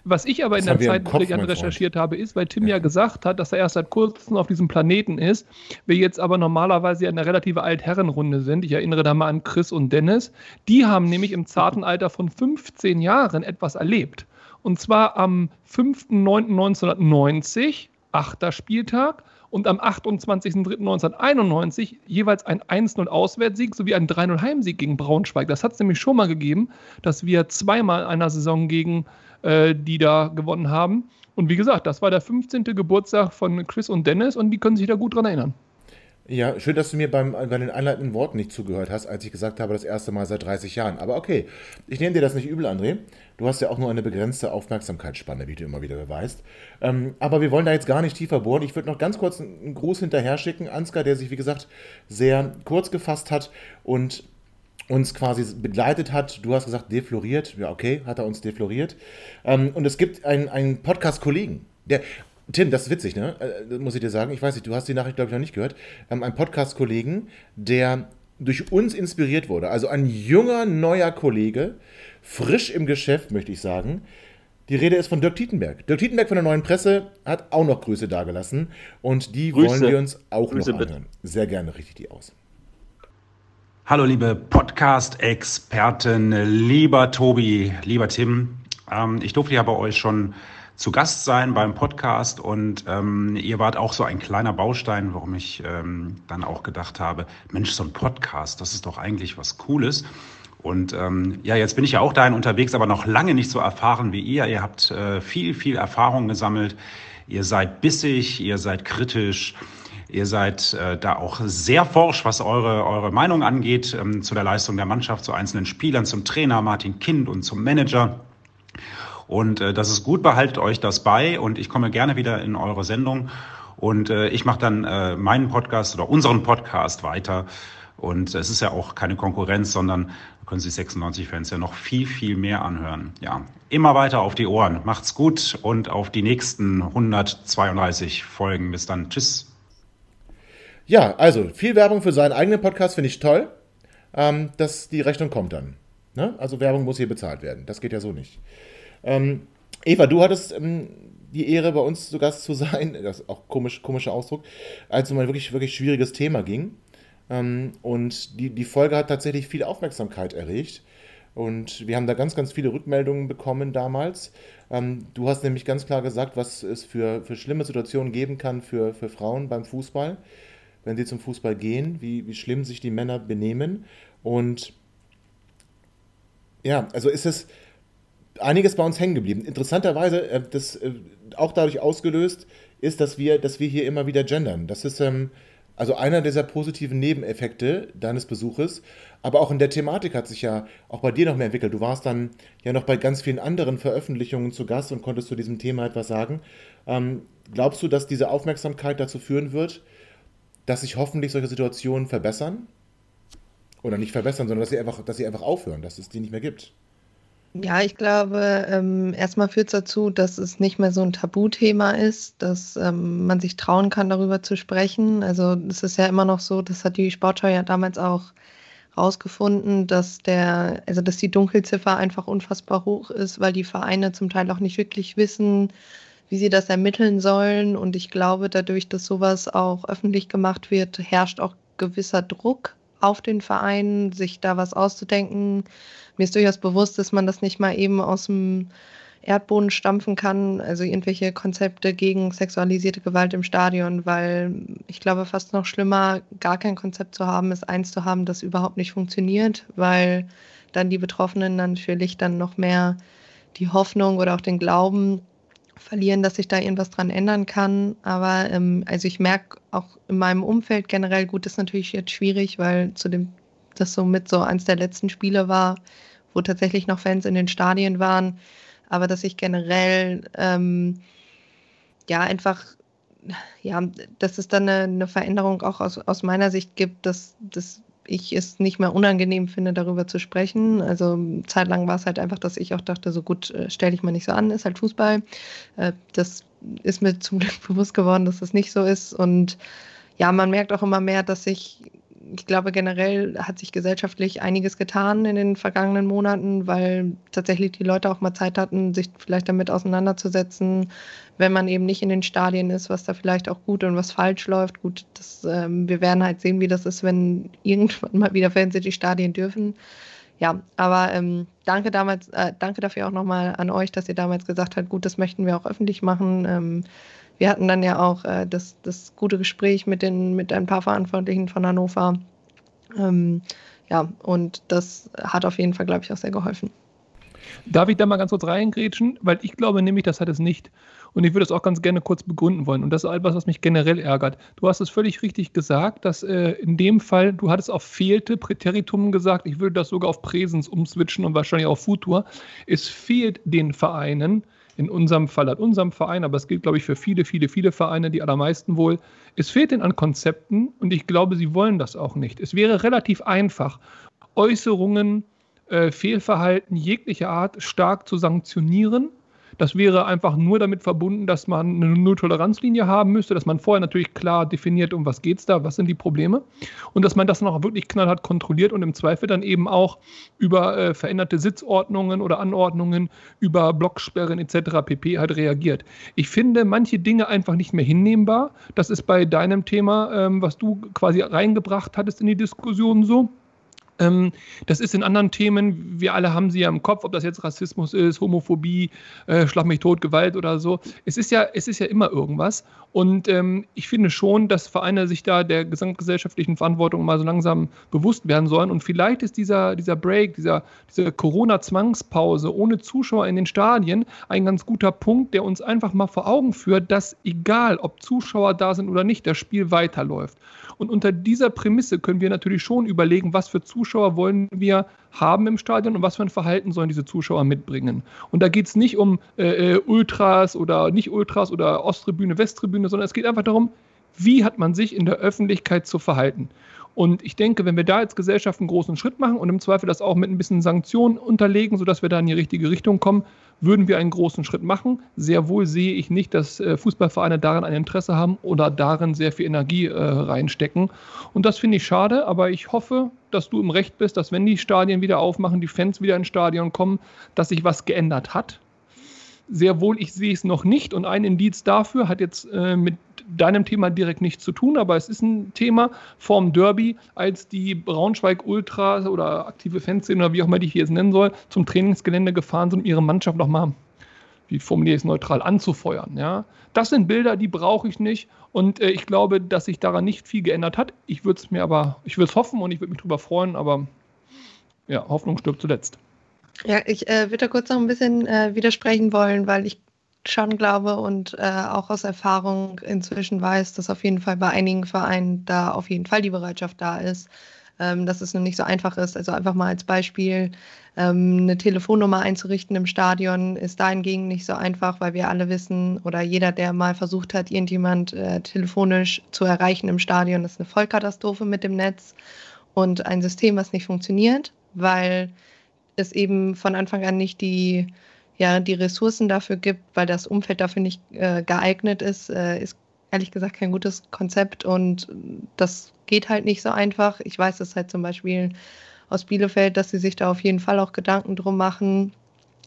Was ich aber Das in der Zeit Kopf, brillant recherchiert habe, ist, weil Tim ja gesagt hat, dass er erst seit kurzem auf diesem Planeten ist. Wir jetzt aber normalerweise ja eine relative Altherrenrunde sind. Ich erinnere da mal an Chris und Dennis. Die haben nämlich im zarten Alter von 15 Jahren etwas erlebt. Und zwar am 5.9.1990, achter Spieltag, und am 28.03.1991 jeweils ein 1-0 Auswärtssieg sowie ein 3-0 Heimsieg gegen Braunschweig. Das hat es nämlich schon mal gegeben, dass wir zweimal in einer Saison gegen äh, die da gewonnen haben. Und wie gesagt, das war der 15. Geburtstag von Chris und Dennis und die können sich da gut dran erinnern. Ja, schön, dass du mir beim, bei den einleitenden Worten nicht zugehört hast, als ich gesagt habe, das erste Mal seit 30 Jahren. Aber okay, ich nehme dir das nicht übel, André. Du hast ja auch nur eine begrenzte Aufmerksamkeitsspanne, wie du immer wieder beweist. Ähm, aber wir wollen da jetzt gar nicht tiefer bohren. Ich würde noch ganz kurz einen Gruß hinterher schicken. Ansgar, der sich, wie gesagt, sehr kurz gefasst hat und uns quasi begleitet hat. Du hast gesagt, defloriert. Ja, okay, hat er uns defloriert. Ähm, und es gibt einen, einen Podcast-Kollegen, der. Tim, das ist witzig, ne? Äh, das muss ich dir sagen. Ich weiß nicht, du hast die Nachricht, glaube ich, noch nicht gehört. Wir haben einen Podcast-Kollegen, der durch uns inspiriert wurde. Also ein junger, neuer Kollege, frisch im Geschäft, möchte ich sagen. Die Rede ist von Dirk Tietenberg. Dirk Tietenberg von der Neuen Presse hat auch noch Grüße dagelassen. Und die Grüße. wollen wir uns auch Grüße noch bitte. anhören. Sehr gerne richte ich die aus. Hallo liebe Podcast-Experten, lieber Tobi, lieber Tim. Ähm, ich durfte ja bei euch schon zu Gast sein beim Podcast und ähm, ihr wart auch so ein kleiner Baustein, warum ich ähm, dann auch gedacht habe, Mensch, so ein Podcast, das ist doch eigentlich was Cooles. Und ähm, ja, jetzt bin ich ja auch dahin unterwegs, aber noch lange nicht so erfahren wie ihr. Ihr habt äh, viel, viel Erfahrung gesammelt. Ihr seid bissig, ihr seid kritisch. Ihr seid äh, da auch sehr forsch, was eure, eure Meinung angeht, ähm, zu der Leistung der Mannschaft, zu einzelnen Spielern, zum Trainer Martin Kind und zum Manager. Und äh, das ist gut, behaltet euch das bei und ich komme gerne wieder in eure Sendung. Und äh, ich mache dann äh, meinen Podcast oder unseren Podcast weiter. Und es ist ja auch keine Konkurrenz, sondern können sich 96-Fans ja noch viel, viel mehr anhören. Ja, immer weiter auf die Ohren. Macht's gut und auf die nächsten 132 Folgen. Bis dann. Tschüss. Ja, also viel Werbung für seinen eigenen Podcast finde ich toll. Ähm, dass die Rechnung kommt dann. Ne? Also Werbung muss hier bezahlt werden. Das geht ja so nicht. Ähm, Eva, du hattest ähm, die Ehre, bei uns zu Gast zu sein. Das ist auch komisch, komischer Ausdruck, als es um ein wirklich, wirklich schwieriges Thema ging. Ähm, und die, die Folge hat tatsächlich viel Aufmerksamkeit erregt. Und wir haben da ganz, ganz viele Rückmeldungen bekommen damals. Ähm, du hast nämlich ganz klar gesagt, was es für, für schlimme Situationen geben kann für, für Frauen beim Fußball, wenn sie zum Fußball gehen, wie, wie schlimm sich die Männer benehmen. Und ja, also ist es einiges bei uns hängen geblieben. Interessanterweise, äh, das äh, auch dadurch ausgelöst ist, dass wir, dass wir hier immer wieder gendern. Das ist ähm, also einer dieser positiven Nebeneffekte deines Besuches. Aber auch in der Thematik hat sich ja auch bei dir noch mehr entwickelt. Du warst dann ja noch bei ganz vielen anderen Veröffentlichungen zu Gast und konntest zu diesem Thema etwas sagen. Ähm, glaubst du, dass diese Aufmerksamkeit dazu führen wird, dass sich hoffentlich solche Situationen verbessern? Oder nicht verbessern, sondern dass sie einfach, dass sie einfach aufhören, dass es die nicht mehr gibt. Ja, ich glaube, ähm, erstmal führt es dazu, dass es nicht mehr so ein Tabuthema ist, dass ähm, man sich trauen kann, darüber zu sprechen. Also es ist ja immer noch so, das hat die Sportschau ja damals auch rausgefunden, dass der, also dass die Dunkelziffer einfach unfassbar hoch ist, weil die Vereine zum Teil auch nicht wirklich wissen, wie sie das ermitteln sollen. Und ich glaube, dadurch, dass sowas auch öffentlich gemacht wird, herrscht auch gewisser Druck auf den Verein, sich da was auszudenken. Mir ist durchaus bewusst, dass man das nicht mal eben aus dem Erdboden stampfen kann, also irgendwelche Konzepte gegen sexualisierte Gewalt im Stadion, weil ich glaube, fast noch schlimmer, gar kein Konzept zu haben, ist eins zu haben, das überhaupt nicht funktioniert, weil dann die Betroffenen natürlich dann noch mehr die Hoffnung oder auch den Glauben verlieren, dass sich da irgendwas dran ändern kann. Aber ähm, also ich merke auch in meinem Umfeld generell, gut, ist natürlich jetzt schwierig, weil zu dem, das so mit so eins der letzten Spiele war, wo tatsächlich noch Fans in den Stadien waren, aber dass ich generell ähm, ja einfach ja, dass es dann eine, eine Veränderung auch aus, aus meiner Sicht gibt, dass, dass ich es nicht mehr unangenehm finde, darüber zu sprechen. Also zeitlang war es halt einfach, dass ich auch dachte, so gut, äh, stell dich mal nicht so an, ist halt Fußball. Äh, das ist mir zum Glück bewusst geworden, dass das nicht so ist. Und ja, man merkt auch immer mehr, dass sich ich glaube, generell hat sich gesellschaftlich einiges getan in den vergangenen Monaten, weil tatsächlich die Leute auch mal Zeit hatten, sich vielleicht damit auseinanderzusetzen, wenn man eben nicht in den Stadien ist, was da vielleicht auch gut und was falsch läuft. Gut, das, ähm, wir werden halt sehen, wie das ist, wenn irgendwann mal wieder Fans in die Stadien dürfen. Ja, aber ähm, danke damals, äh, danke dafür auch nochmal an euch, dass ihr damals gesagt habt, gut, das möchten wir auch öffentlich machen. Ähm, wir hatten dann ja auch äh, das, das gute Gespräch mit, den, mit ein paar Verantwortlichen von Hannover. Ähm, ja, und das hat auf jeden Fall, glaube ich, auch sehr geholfen. Darf ich da mal ganz kurz reingrätschen? Weil ich glaube nämlich, das hat es nicht. Und ich würde es auch ganz gerne kurz begründen wollen. Und das ist etwas, was mich generell ärgert. Du hast es völlig richtig gesagt, dass äh, in dem Fall, du hattest auf fehlte Präteritum gesagt, ich würde das sogar auf Präsens umswitchen und wahrscheinlich auf Futur. Es fehlt den Vereinen, in unserem Fall, an unserem Verein, aber es gilt, glaube ich, für viele, viele, viele Vereine, die allermeisten wohl. Es fehlt ihnen an Konzepten und ich glaube, sie wollen das auch nicht. Es wäre relativ einfach, Äußerungen, äh, Fehlverhalten jeglicher Art stark zu sanktionieren das wäre einfach nur damit verbunden, dass man eine Null-Toleranz-Linie haben müsste, dass man vorher natürlich klar definiert, um was geht es da, was sind die Probleme und dass man das noch wirklich knallhart kontrolliert und im Zweifel dann eben auch über äh, veränderte Sitzordnungen oder Anordnungen, über Blocksperren etc. pp. halt reagiert. Ich finde manche Dinge einfach nicht mehr hinnehmbar. Das ist bei deinem Thema, ähm, was du quasi reingebracht hattest in die Diskussion so. Ähm, das ist in anderen Themen, wir alle haben sie ja im Kopf, ob das jetzt Rassismus ist, Homophobie, äh, Schlag mich tot, Gewalt oder so. Es ist ja, es ist ja immer irgendwas. Und ähm, ich finde schon, dass Vereine sich da der gesamtgesellschaftlichen Verantwortung mal so langsam bewusst werden sollen. Und vielleicht ist dieser, dieser Break, dieser, diese Corona-Zwangspause ohne Zuschauer in den Stadien ein ganz guter Punkt, der uns einfach mal vor Augen führt, dass egal, ob Zuschauer da sind oder nicht, das Spiel weiterläuft. Und unter dieser Prämisse können wir natürlich schon überlegen, was für Zuschauer wollen wir haben im Stadion und was für ein Verhalten sollen diese Zuschauer mitbringen. Und da geht es nicht um äh, äh, Ultras oder nicht Ultras oder Osttribüne, Westtribüne, sondern es geht einfach darum, wie hat man sich in der Öffentlichkeit zu verhalten. Und ich denke, wenn wir da als Gesellschaft einen großen Schritt machen und im Zweifel das auch mit ein bisschen Sanktionen unterlegen, sodass wir da in die richtige Richtung kommen, würden wir einen großen Schritt machen. Sehr wohl sehe ich nicht, dass äh, Fußballvereine daran ein Interesse haben oder darin sehr viel Energie äh, reinstecken. Und das finde ich schade, aber ich hoffe, dass du im Recht bist, dass wenn die Stadien wieder aufmachen, die Fans wieder ins Stadion kommen, dass sich was geändert hat sehr wohl, ich sehe es noch nicht. Und ein Indiz dafür hat jetzt äh, mit deinem Thema direkt nichts zu tun, aber es ist ein Thema vorm Derby, als die Braunschweig Ultras oder aktive Fanszene oder wie auch immer die ich jetzt nennen soll, zum Trainingsgelände gefahren sind, um ihre Mannschaft nochmal, wie formuliere ich es neutral, anzufeuern. Ja? Das sind Bilder, die brauche ich nicht. Und äh, ich glaube, dass sich daran nicht viel geändert hat. Ich würde es mir aber, ich würde es hoffen und ich würde mich darüber freuen, aber ja, Hoffnung stirbt zuletzt. Ja, ich äh, würde da kurz noch ein bisschen äh, widersprechen wollen, weil ich schon glaube und äh, auch aus Erfahrung inzwischen weiß, dass auf jeden Fall bei einigen Vereinen da auf jeden Fall die Bereitschaft da ist, ähm, dass es nur nicht so einfach ist. Also einfach mal als Beispiel, ähm, eine Telefonnummer einzurichten im Stadion ist dahingegen nicht so einfach, weil wir alle wissen oder jeder, der mal versucht hat, irgendjemand äh, telefonisch zu erreichen im Stadion, ist eine Vollkatastrophe mit dem Netz. und ein System, was nicht funktioniert, weil es eben von Anfang an nicht die, ja, die Ressourcen dafür gibt, weil das Umfeld dafür nicht äh, geeignet ist, äh, ist ehrlich gesagt kein gutes Konzept und das geht halt nicht so einfach. Ich weiß es halt zum Beispiel aus Bielefeld, dass sie sich da auf jeden Fall auch Gedanken drum machen,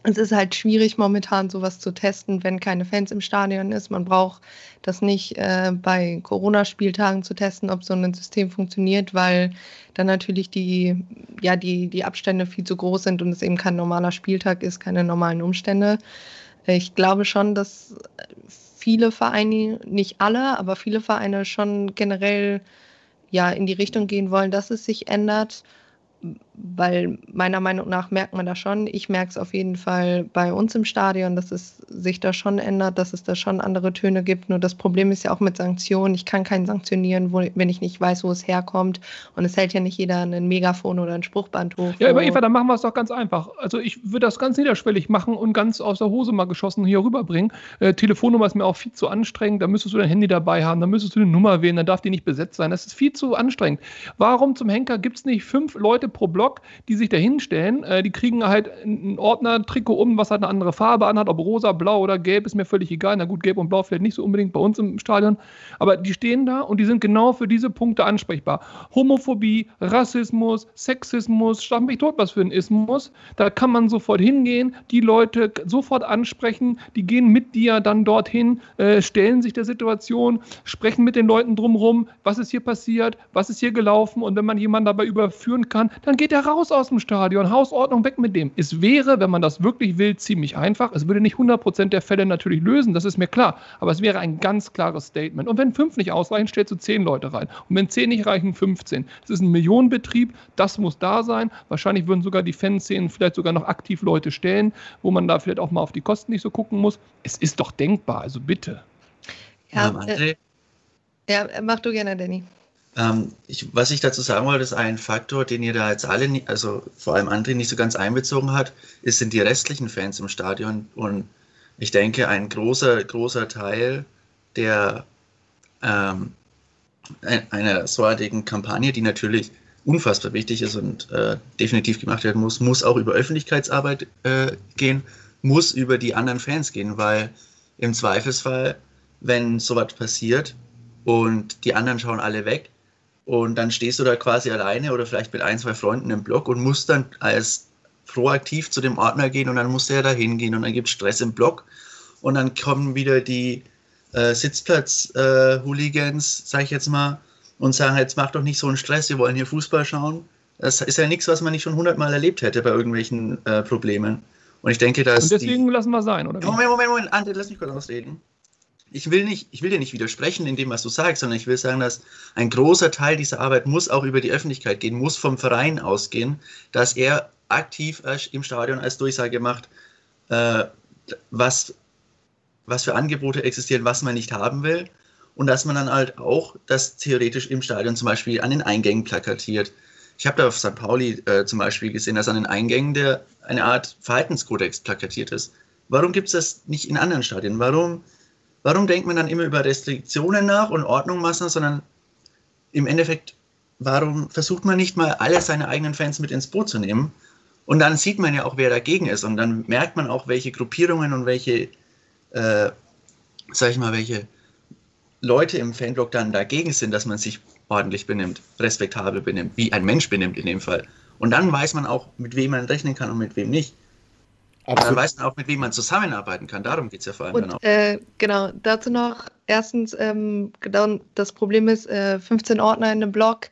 es ist halt schwierig momentan sowas zu testen, wenn keine Fans im Stadion ist. Man braucht das nicht äh, bei Corona-Spieltagen zu testen, ob so ein System funktioniert, weil dann natürlich die, ja, die, die Abstände viel zu groß sind und es eben kein normaler Spieltag ist, keine normalen Umstände. Ich glaube schon, dass viele Vereine, nicht alle, aber viele Vereine schon generell ja in die Richtung gehen wollen, dass es sich ändert weil meiner Meinung nach merkt man das schon. Ich merke es auf jeden Fall bei uns im Stadion, dass es sich da schon ändert, dass es da schon andere Töne gibt. Nur das Problem ist ja auch mit Sanktionen. Ich kann keinen sanktionieren, wo, wenn ich nicht weiß, wo es herkommt. Und es hält ja nicht jeder ein Megafon oder ein Spruchband hoch. Ja, aber Eva, dann machen wir es doch ganz einfach. Also ich würde das ganz niederschwellig machen und ganz aus der Hose mal geschossen hier rüberbringen. Äh, Telefonnummer ist mir auch viel zu anstrengend. Da müsstest du dein Handy dabei haben, da müsstest du eine Nummer wählen, dann darf die nicht besetzt sein. Das ist viel zu anstrengend. Warum zum Henker gibt es nicht fünf Leute pro Block, die sich da hinstellen. Äh, die kriegen halt ein Ordner-Trikot um, was halt eine andere Farbe anhat, ob rosa, blau oder gelb, ist mir völlig egal. Na gut, gelb und blau vielleicht nicht so unbedingt bei uns im Stadion. Aber die stehen da und die sind genau für diese Punkte ansprechbar. Homophobie, Rassismus, Sexismus, schlag mich tot, was für ein Ismus. Da kann man sofort hingehen, die Leute sofort ansprechen, die gehen mit dir dann dorthin, äh, stellen sich der Situation, sprechen mit den Leuten drumherum, was ist hier passiert, was ist hier gelaufen und wenn man jemanden dabei überführen kann, dann geht er raus aus dem Stadion, Hausordnung weg mit dem. Es wäre, wenn man das wirklich will, ziemlich einfach. Es würde nicht 100% der Fälle natürlich lösen, das ist mir klar. Aber es wäre ein ganz klares Statement. Und wenn fünf nicht ausreichen, stellst du zehn Leute rein. Und wenn zehn nicht reichen, 15. Das ist ein Millionenbetrieb, das muss da sein. Wahrscheinlich würden sogar die Fanszenen vielleicht sogar noch aktiv Leute stellen, wo man da vielleicht auch mal auf die Kosten nicht so gucken muss. Es ist doch denkbar, also bitte. Ja, äh, ja mach du gerne, Danny. Ähm, ich, was ich dazu sagen wollte, ist ein Faktor, den ihr da jetzt alle, nie, also vor allem André nicht so ganz einbezogen hat, ist, sind die restlichen Fans im Stadion. Und ich denke, ein großer, großer Teil der ähm, einer solchen Kampagne, die natürlich unfassbar wichtig ist und äh, definitiv gemacht werden muss, muss auch über Öffentlichkeitsarbeit äh, gehen, muss über die anderen Fans gehen, weil im Zweifelsfall, wenn sowas passiert und die anderen schauen alle weg, und dann stehst du da quasi alleine oder vielleicht mit ein, zwei Freunden im Block und musst dann als proaktiv zu dem Ordner gehen und dann musst du ja da hingehen und dann gibt es Stress im Block und dann kommen wieder die äh, Sitzplatz-Hooligans, äh, sag ich jetzt mal, und sagen, jetzt mach doch nicht so einen Stress, wir wollen hier Fußball schauen. Das ist ja nichts, was man nicht schon hundertmal erlebt hätte bei irgendwelchen äh, Problemen. Und ich denke, dass. Und deswegen die... lassen wir sein, oder? Moment, Moment, Moment, Ante, lass mich kurz ausreden ich will nicht, ich will dir nicht widersprechen in dem, was du sagst, sondern ich will sagen, dass ein großer Teil dieser Arbeit muss auch über die Öffentlichkeit gehen, muss vom Verein ausgehen, dass er aktiv im Stadion als Durchsage macht, äh, was, was für Angebote existieren, was man nicht haben will. Und dass man dann halt auch das theoretisch im Stadion zum Beispiel an den Eingängen plakatiert. Ich habe da auf St. Pauli äh, zum Beispiel gesehen, dass an den Eingängen der eine Art Verhaltenskodex plakatiert ist. Warum gibt es das nicht in anderen Stadien? Warum Warum denkt man dann immer über Restriktionen nach und Ordnungsmaßnahmen, sondern im Endeffekt, warum versucht man nicht mal alle seine eigenen Fans mit ins Boot zu nehmen? Und dann sieht man ja auch, wer dagegen ist. Und dann merkt man auch, welche Gruppierungen und welche, äh, sag ich mal, welche Leute im Fanblock dann dagegen sind, dass man sich ordentlich benimmt, respektabel benimmt, wie ein Mensch benimmt in dem Fall. Und dann weiß man auch, mit wem man rechnen kann und mit wem nicht. Absolut. Dann weiß man auch, mit wem man zusammenarbeiten kann. Darum geht es ja vor allem und, dann auch. Äh, genau, dazu noch erstens, ähm, genau, das Problem ist, äh, 15 Ordner in einem Blog,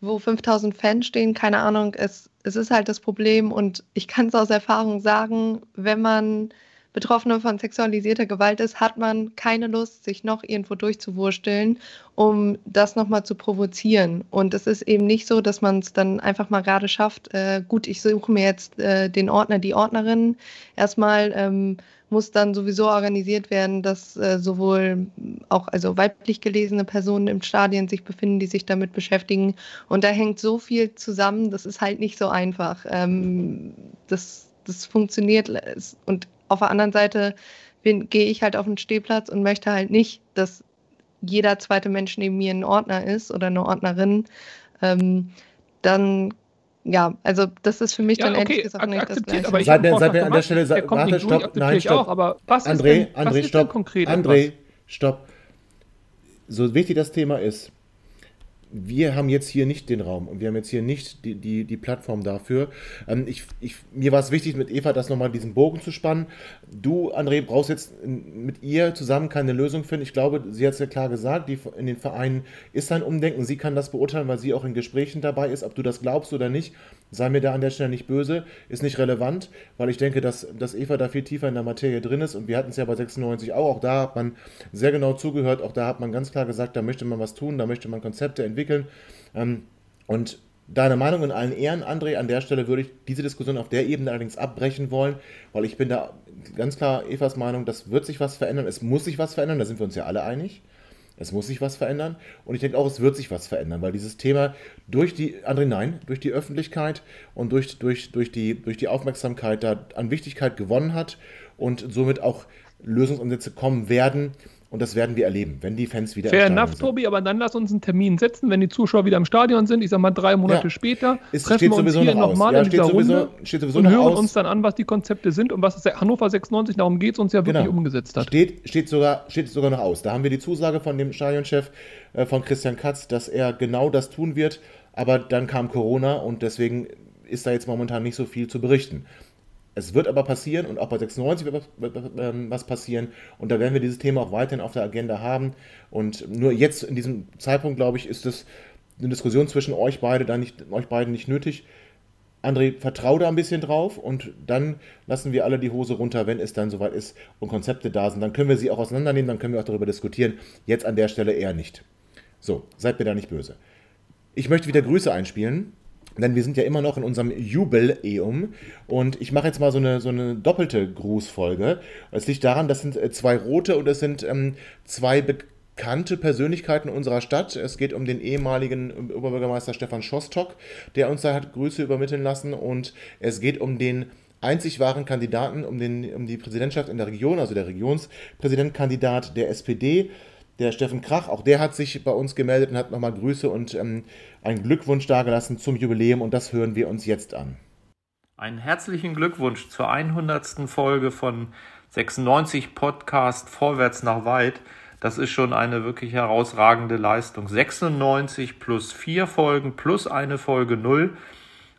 wo 5000 Fans stehen, keine Ahnung, es, es ist halt das Problem und ich kann es aus Erfahrung sagen, wenn man Betroffene von sexualisierter Gewalt ist, hat man keine Lust, sich noch irgendwo durchzuwursteln, um das nochmal zu provozieren. Und es ist eben nicht so, dass man es dann einfach mal gerade schafft, äh, gut, ich suche mir jetzt äh, den Ordner, die Ordnerin. Erstmal ähm, muss dann sowieso organisiert werden, dass äh, sowohl auch also weiblich gelesene Personen im Stadion sich befinden, die sich damit beschäftigen. Und da hängt so viel zusammen, das ist halt nicht so einfach. Ähm, das, das funktioniert und auf der anderen Seite gehe ich halt auf den Stehplatz und möchte halt nicht, dass jeder zweite Mensch neben mir ein Ordner ist oder eine Ordnerin. Ähm, dann ja, also das ist für mich ja, dann okay, ehrlich gesagt nicht das Gleiche. Aber ich seid mir, seid mir an der Stelle, der warte, stopp, nein, stopp. Auch, aber was André, denn, André, was stopp, André, stopp. So wichtig das Thema ist, wir haben jetzt hier nicht den Raum und wir haben jetzt hier nicht die, die, die Plattform dafür. Ähm, ich, ich, mir war es wichtig, mit Eva das nochmal diesen Bogen zu spannen. Du, André, brauchst jetzt mit ihr zusammen keine Lösung finden. Ich glaube, sie hat es ja klar gesagt, die, in den Vereinen ist ein Umdenken. Sie kann das beurteilen, weil sie auch in Gesprächen dabei ist. Ob du das glaubst oder nicht, sei mir da an der Stelle nicht böse, ist nicht relevant, weil ich denke, dass, dass Eva da viel tiefer in der Materie drin ist und wir hatten es ja bei 96 auch. Auch da hat man sehr genau zugehört. Auch da hat man ganz klar gesagt, da möchte man was tun, da möchte man Konzepte entwickeln. Ähm, und deine Meinung in allen Ehren, André, an der Stelle würde ich diese Diskussion auf der Ebene allerdings abbrechen wollen, weil ich bin da ganz klar Evas Meinung, das wird sich was verändern, es muss sich was verändern, da sind wir uns ja alle einig. Es muss sich was verändern. Und ich denke auch, es wird sich was verändern, weil dieses Thema durch die, André, nein, durch die Öffentlichkeit und durch, durch, durch, die, durch die Aufmerksamkeit da an Wichtigkeit gewonnen hat und somit auch Lösungsansätze kommen werden, und das werden wir erleben, wenn die Fans wieder Fair enough, sind. Tobi, aber dann lass uns einen Termin setzen, wenn die Zuschauer wieder im Stadion sind. Ich sag mal drei Monate ja. später. Es treffen wir uns hier nochmal ja, in dieser sowieso, Runde sowieso und hören aus. uns dann an, was die Konzepte sind und was Hannover 96, darum geht es uns ja wirklich genau. umgesetzt hat. Steht, steht, sogar, steht sogar noch aus. Da haben wir die Zusage von dem Stadionchef, äh, von Christian Katz, dass er genau das tun wird. Aber dann kam Corona und deswegen ist da jetzt momentan nicht so viel zu berichten. Es wird aber passieren und auch bei 96 wird ähm, was passieren und da werden wir dieses Thema auch weiterhin auf der Agenda haben. Und nur jetzt in diesem Zeitpunkt, glaube ich, ist es eine Diskussion zwischen euch beide da nicht, euch beiden nicht nötig. André, vertrau da ein bisschen drauf und dann lassen wir alle die Hose runter, wenn es dann soweit ist und Konzepte da sind. Dann können wir sie auch auseinandernehmen, dann können wir auch darüber diskutieren. Jetzt an der Stelle eher nicht. So, seid mir da nicht böse. Ich möchte wieder Grüße einspielen denn wir sind ja immer noch in unserem Jubiläum und ich mache jetzt mal so eine, so eine doppelte Grußfolge. Es liegt daran, das sind äh, zwei rote und es sind ähm, zwei bekannte Persönlichkeiten unserer Stadt. Es geht um den ehemaligen Oberbürgermeister Stefan Schostok, der uns da hat Grüße übermitteln lassen und es geht um den einzig wahren Kandidaten um, den, um die Präsidentschaft in der Region, also der Regionspräsidentkandidat der SPD der Steffen Krach, auch der hat sich bei uns gemeldet und hat nochmal Grüße und ähm, einen Glückwunsch dargelassen zum Jubiläum und das hören wir uns jetzt an. Einen herzlichen Glückwunsch zur 100. Folge von 96 Podcast Vorwärts nach Weit. Das ist schon eine wirklich herausragende Leistung. 96 plus vier Folgen plus eine Folge null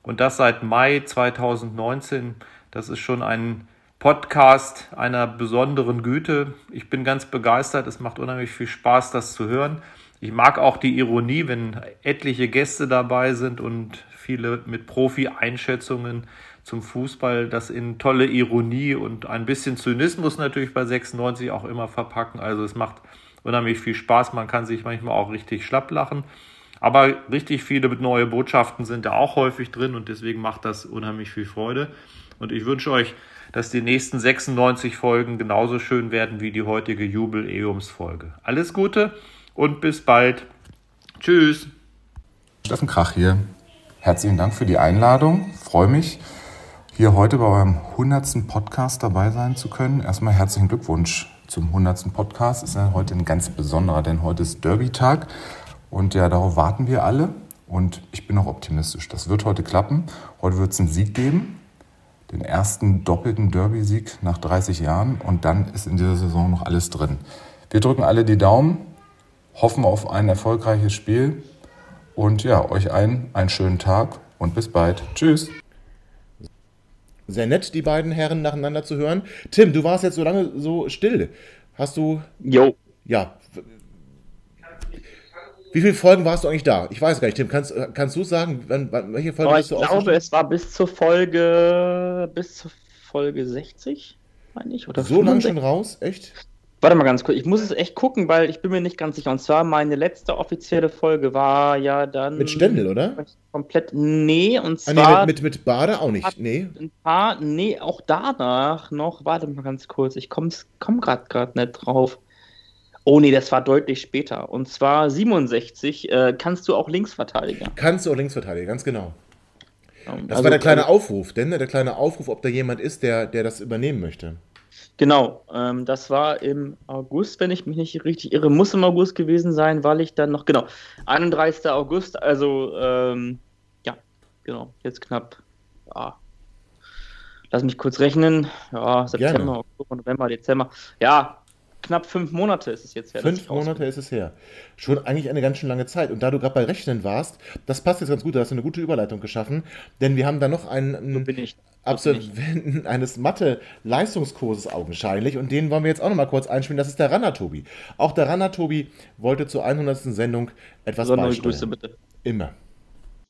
und das seit Mai 2019. Das ist schon ein Podcast einer besonderen Güte. Ich bin ganz begeistert. Es macht unheimlich viel Spaß, das zu hören. Ich mag auch die Ironie, wenn etliche Gäste dabei sind und viele mit Profi-Einschätzungen zum Fußball das in tolle Ironie und ein bisschen Zynismus natürlich bei 96 auch immer verpacken. Also es macht unheimlich viel Spaß. Man kann sich manchmal auch richtig schlapp lachen. Aber richtig viele neue Botschaften sind da auch häufig drin und deswegen macht das unheimlich viel Freude. Und ich wünsche euch dass die nächsten 96 Folgen genauso schön werden wie die heutige Jubiläumsfolge. Alles Gute und bis bald. Tschüss. Steffen Krach hier. Herzlichen Dank für die Einladung. freue mich, hier heute bei eurem 100. Podcast dabei sein zu können. Erstmal herzlichen Glückwunsch zum 100. Podcast. Ist ja heute ein ganz besonderer, denn heute ist Derby-Tag. Und ja, darauf warten wir alle. Und ich bin auch optimistisch. Das wird heute klappen. Heute wird es einen Sieg geben den ersten doppelten Derby-Sieg nach 30 Jahren und dann ist in dieser Saison noch alles drin. Wir drücken alle die Daumen, hoffen auf ein erfolgreiches Spiel und ja, euch allen einen schönen Tag und bis bald. Tschüss. Sehr nett, die beiden Herren nacheinander zu hören. Tim, du warst jetzt so lange so still. Hast du. Jo. Ja, wie viele Folgen warst du eigentlich da? Ich weiß gar nicht, Tim. Kannst, kannst du sagen, wann, wann, welche Folge oh, bist du Ich glaube, es war bis zur Folge bis zur Folge 60, meine ich. Oder so lange schon raus? Echt? Warte mal ganz kurz. Ich muss es echt gucken, weil ich bin mir nicht ganz sicher. Und zwar meine letzte offizielle Folge war ja dann. Mit Stendel, oder? Komplett. Nee, und zwar. Ah, nee, mit, mit, mit Bade auch nicht. Nee. Ein paar. Nee, auch danach noch. Warte mal ganz kurz. Ich komme komm gerade nicht drauf. Oh nee, das war deutlich später. Und zwar 67 äh, kannst du auch Linksverteidiger. Kannst du auch Linksverteidiger, ganz genau. Das also, war der kleine Aufruf, denn ne, der kleine Aufruf, ob da jemand ist, der, der das übernehmen möchte. Genau, ähm, das war im August, wenn ich mich nicht richtig irre, muss im August gewesen sein, weil ich dann noch, genau, 31. August, also ähm, ja, genau, jetzt knapp, ja, lass mich kurz rechnen, ja, September, Gerne. Oktober, November, Dezember, ja, knapp fünf Monate ist es jetzt her. Fünf Monate ist es her. Schon eigentlich eine ganz schön lange Zeit. Und da du gerade bei Rechnen warst, das passt jetzt ganz gut, da hast du eine gute Überleitung geschaffen, denn wir haben da noch einen Absolventen eines Mathe-Leistungskurses augenscheinlich und den wollen wir jetzt auch noch mal kurz einspielen. Das ist der Ranner Tobi. Auch der Ranner Tobi wollte zur 100. Sendung etwas Besondere beisteuern. Grüße bitte. Immer.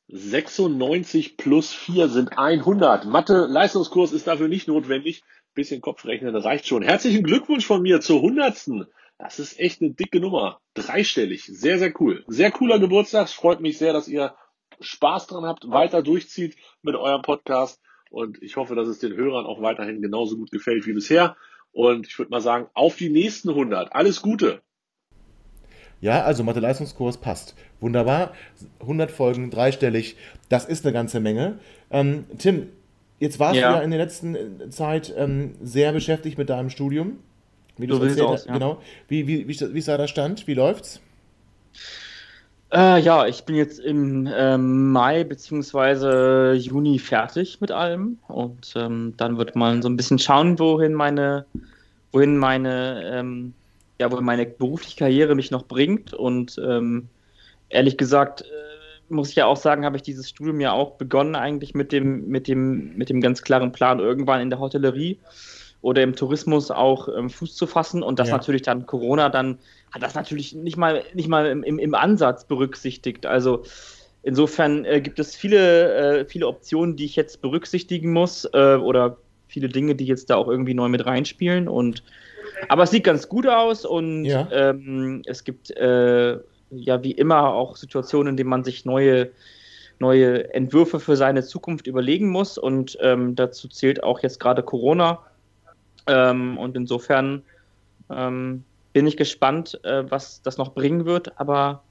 96 plus 4 sind 100. Mathe-Leistungskurs ist dafür nicht notwendig bisschen Kopfrechnen reicht schon. Herzlichen Glückwunsch von mir zur hundertsten. Das ist echt eine dicke Nummer. Dreistellig. Sehr, sehr cool. Sehr cooler Geburtstag. Freut mich sehr, dass ihr Spaß dran habt, weiter durchzieht mit eurem Podcast. Und ich hoffe, dass es den Hörern auch weiterhin genauso gut gefällt wie bisher. Und ich würde mal sagen, auf die nächsten 100. Alles Gute. Ja, also Mathe-Leistungskurs passt. Wunderbar. 100 Folgen, dreistellig. Das ist eine ganze Menge. Ähm, Tim, Jetzt warst ja. du ja in der letzten äh, Zeit ähm, sehr beschäftigt mit deinem Studium. Wie du so erzählt hast. Ja. Genau. Wie, wie, wie, wie ist da der Stand? Wie läuft's? Äh, ja, ich bin jetzt im ähm, Mai bzw. Juni fertig mit allem und ähm, dann wird man so ein bisschen schauen, wohin meine, wohin meine, ähm, ja, wohin meine berufliche Karriere mich noch bringt und ähm, ehrlich gesagt äh, muss ich ja auch sagen, habe ich dieses Studium ja auch begonnen eigentlich mit dem, mit dem, mit dem ganz klaren Plan, irgendwann in der Hotellerie oder im Tourismus auch ähm, Fuß zu fassen und das ja. natürlich dann Corona dann hat das natürlich nicht mal nicht mal im, im, im Ansatz berücksichtigt. Also insofern äh, gibt es viele äh, viele Optionen, die ich jetzt berücksichtigen muss äh, oder viele Dinge, die jetzt da auch irgendwie neu mit reinspielen und aber es sieht ganz gut aus und ja. ähm, es gibt äh, ja wie immer auch Situationen, in denen man sich neue, neue Entwürfe für seine Zukunft überlegen muss. Und ähm, dazu zählt auch jetzt gerade Corona. Ähm, und insofern ähm, bin ich gespannt, äh, was das noch bringen wird, aber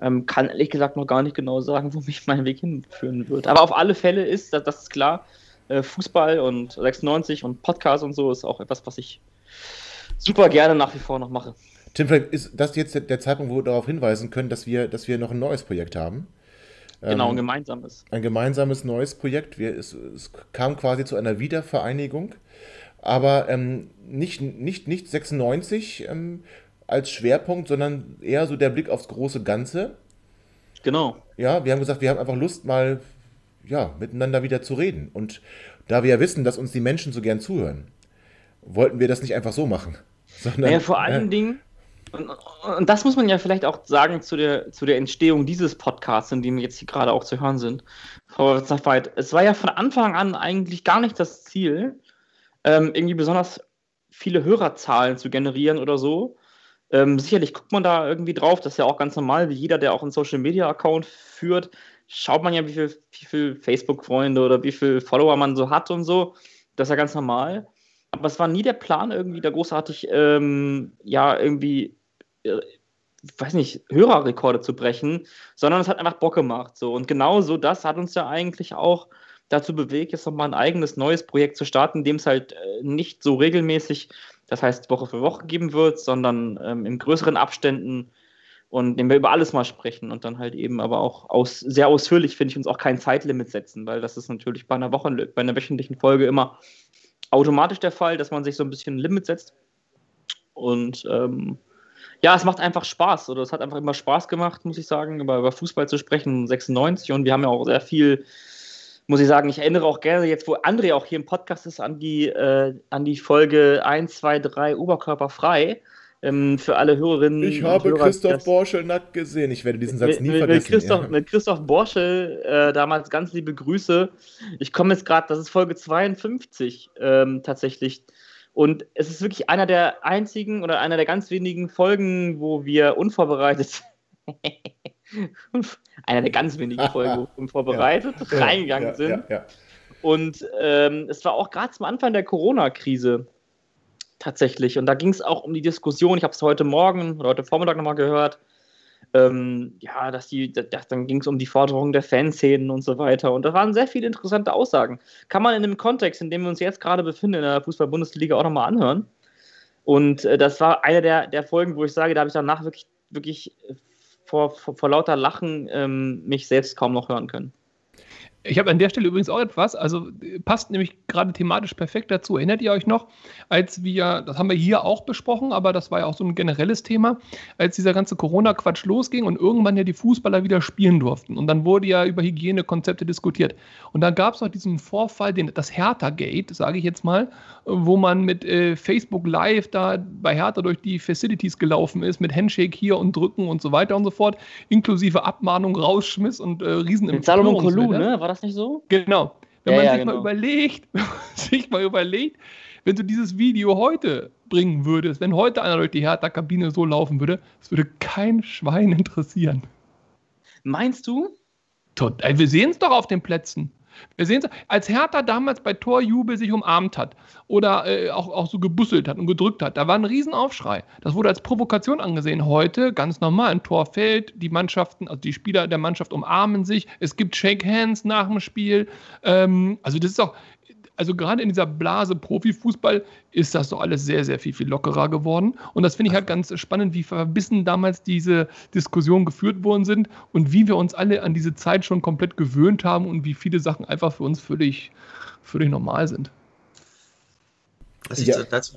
ähm, kann ehrlich gesagt noch gar nicht genau sagen, wo mich mein Weg hinführen wird. Aber auf alle Fälle ist, das, das ist klar, äh, Fußball und 96 und Podcast und so ist auch etwas, was ich super gerne nach wie vor noch mache. Tim, vielleicht ist das jetzt der Zeitpunkt, wo wir darauf hinweisen können, dass wir, dass wir noch ein neues Projekt haben. Genau, ein ähm, gemeinsames. Ein gemeinsames neues Projekt. Wir, es, es kam quasi zu einer Wiedervereinigung, aber ähm, nicht, nicht, nicht 96 ähm, als Schwerpunkt, sondern eher so der Blick aufs große Ganze. Genau. Ja, wir haben gesagt, wir haben einfach Lust, mal ja, miteinander wieder zu reden. Und da wir ja wissen, dass uns die Menschen so gern zuhören, wollten wir das nicht einfach so machen. Sondern, naja, vor allen äh, Dingen, und, und, das muss man ja vielleicht auch sagen zu der, zu der Entstehung dieses Podcasts, in dem wir jetzt hier gerade auch zu hören sind. Es war ja von Anfang an eigentlich gar nicht das Ziel, ähm, irgendwie besonders viele Hörerzahlen zu generieren oder so. Ähm, sicherlich guckt man da irgendwie drauf, das ist ja auch ganz normal, wie jeder, der auch einen Social Media Account führt, schaut man ja, wie viele viel Facebook-Freunde oder wie viele Follower man so hat und so. Das ist ja ganz normal. Aber es war nie der Plan, irgendwie da großartig, ähm, ja, irgendwie äh, weiß nicht, Hörerrekorde zu brechen, sondern es hat einfach Bock gemacht. So. Und genau so das hat uns ja eigentlich auch dazu bewegt, jetzt nochmal ein eigenes neues Projekt zu starten, dem es halt äh, nicht so regelmäßig, das heißt Woche für Woche geben wird, sondern ähm, in größeren Abständen und dem wir über alles mal sprechen und dann halt eben aber auch aus, sehr ausführlich, finde ich, uns auch kein Zeitlimit setzen, weil das ist natürlich bei einer Woche, bei einer wöchentlichen Folge immer automatisch der Fall, dass man sich so ein bisschen ein Limit setzt. Und ähm, ja, es macht einfach Spaß. Oder es hat einfach immer Spaß gemacht, muss ich sagen, über, über Fußball zu sprechen, 96. Und wir haben ja auch sehr viel, muss ich sagen, ich erinnere auch gerne jetzt, wo André auch hier im Podcast ist, an die, äh, an die Folge 1, 2, 3 Oberkörperfrei. Ähm, für alle Hörerinnen. Ich habe Hörer, Christoph Borschel nackt gesehen. Ich werde diesen Satz nie mit, vergessen. Mit Christoph, ja. mit Christoph Borschel, äh, damals ganz liebe Grüße. Ich komme jetzt gerade, das ist Folge 52 ähm, tatsächlich. Und es ist wirklich einer der einzigen oder einer der ganz wenigen Folgen, wo wir unvorbereitet, einer der ganz wenigen Folgen, wo wir unvorbereitet ja, reingegangen ja, sind. Und ähm, es war auch gerade zum Anfang der Corona-Krise tatsächlich. Und da ging es auch um die Diskussion. Ich habe es heute Morgen oder heute Vormittag nochmal gehört ähm, ja, dass die, das, dann ging es um die Forderung der Fanszenen und so weiter. Und da waren sehr viele interessante Aussagen. Kann man in dem Kontext, in dem wir uns jetzt gerade befinden, in der Fußball-Bundesliga auch nochmal anhören. Und äh, das war eine der, der Folgen, wo ich sage, da habe ich danach wirklich, wirklich vor, vor, vor lauter Lachen ähm, mich selbst kaum noch hören können. Ich habe an der Stelle übrigens auch etwas, also passt nämlich gerade thematisch perfekt dazu. Erinnert ihr euch noch, als wir, das haben wir hier auch besprochen, aber das war ja auch so ein generelles Thema, als dieser ganze Corona-Quatsch losging und irgendwann ja die Fußballer wieder spielen durften. Und dann wurde ja über Hygienekonzepte diskutiert. Und dann gab es noch diesen Vorfall, den, das Hertha-Gate, sage ich jetzt mal, wo man mit äh, Facebook Live da bei Hertha durch die Facilities gelaufen ist, mit Handshake hier und drücken und so weiter und so fort, inklusive Abmahnung rausschmiss und äh, riesen Mit Salomon Kolou, ne? War das nicht so? Genau. Wenn Ja, man ja, sich genau. mal überlegt, wenn man sich mal überlegt, wenn du dieses Video heute bringen würdest, wenn heute einer durch die Hertha-Kabine so laufen würde, es würde kein Schwein interessieren. Meinst du? Tot, wir sehen es doch auf den Plätzen. Wir sehen es, als Hertha damals bei Torjubel sich umarmt hat oder äh, auch, auch so gebusselt hat und gedrückt hat, da war ein Riesenaufschrei. Das wurde als Provokation angesehen. Heute ganz normal, ein Tor fällt, die Mannschaften, also die Spieler der Mannschaft umarmen sich, es gibt Shake Hands nach dem Spiel. Ähm, also das ist auch, also gerade in dieser Blase Profifußball ist das doch alles sehr, sehr viel, viel lockerer geworden. Und das finde ich halt ganz spannend, wie verbissen damals diese Diskussionen geführt worden sind und wie wir uns alle an diese Zeit schon komplett gewöhnt haben und wie viele Sachen einfach für uns völlig, völlig normal sind. Was ich Ja. dazu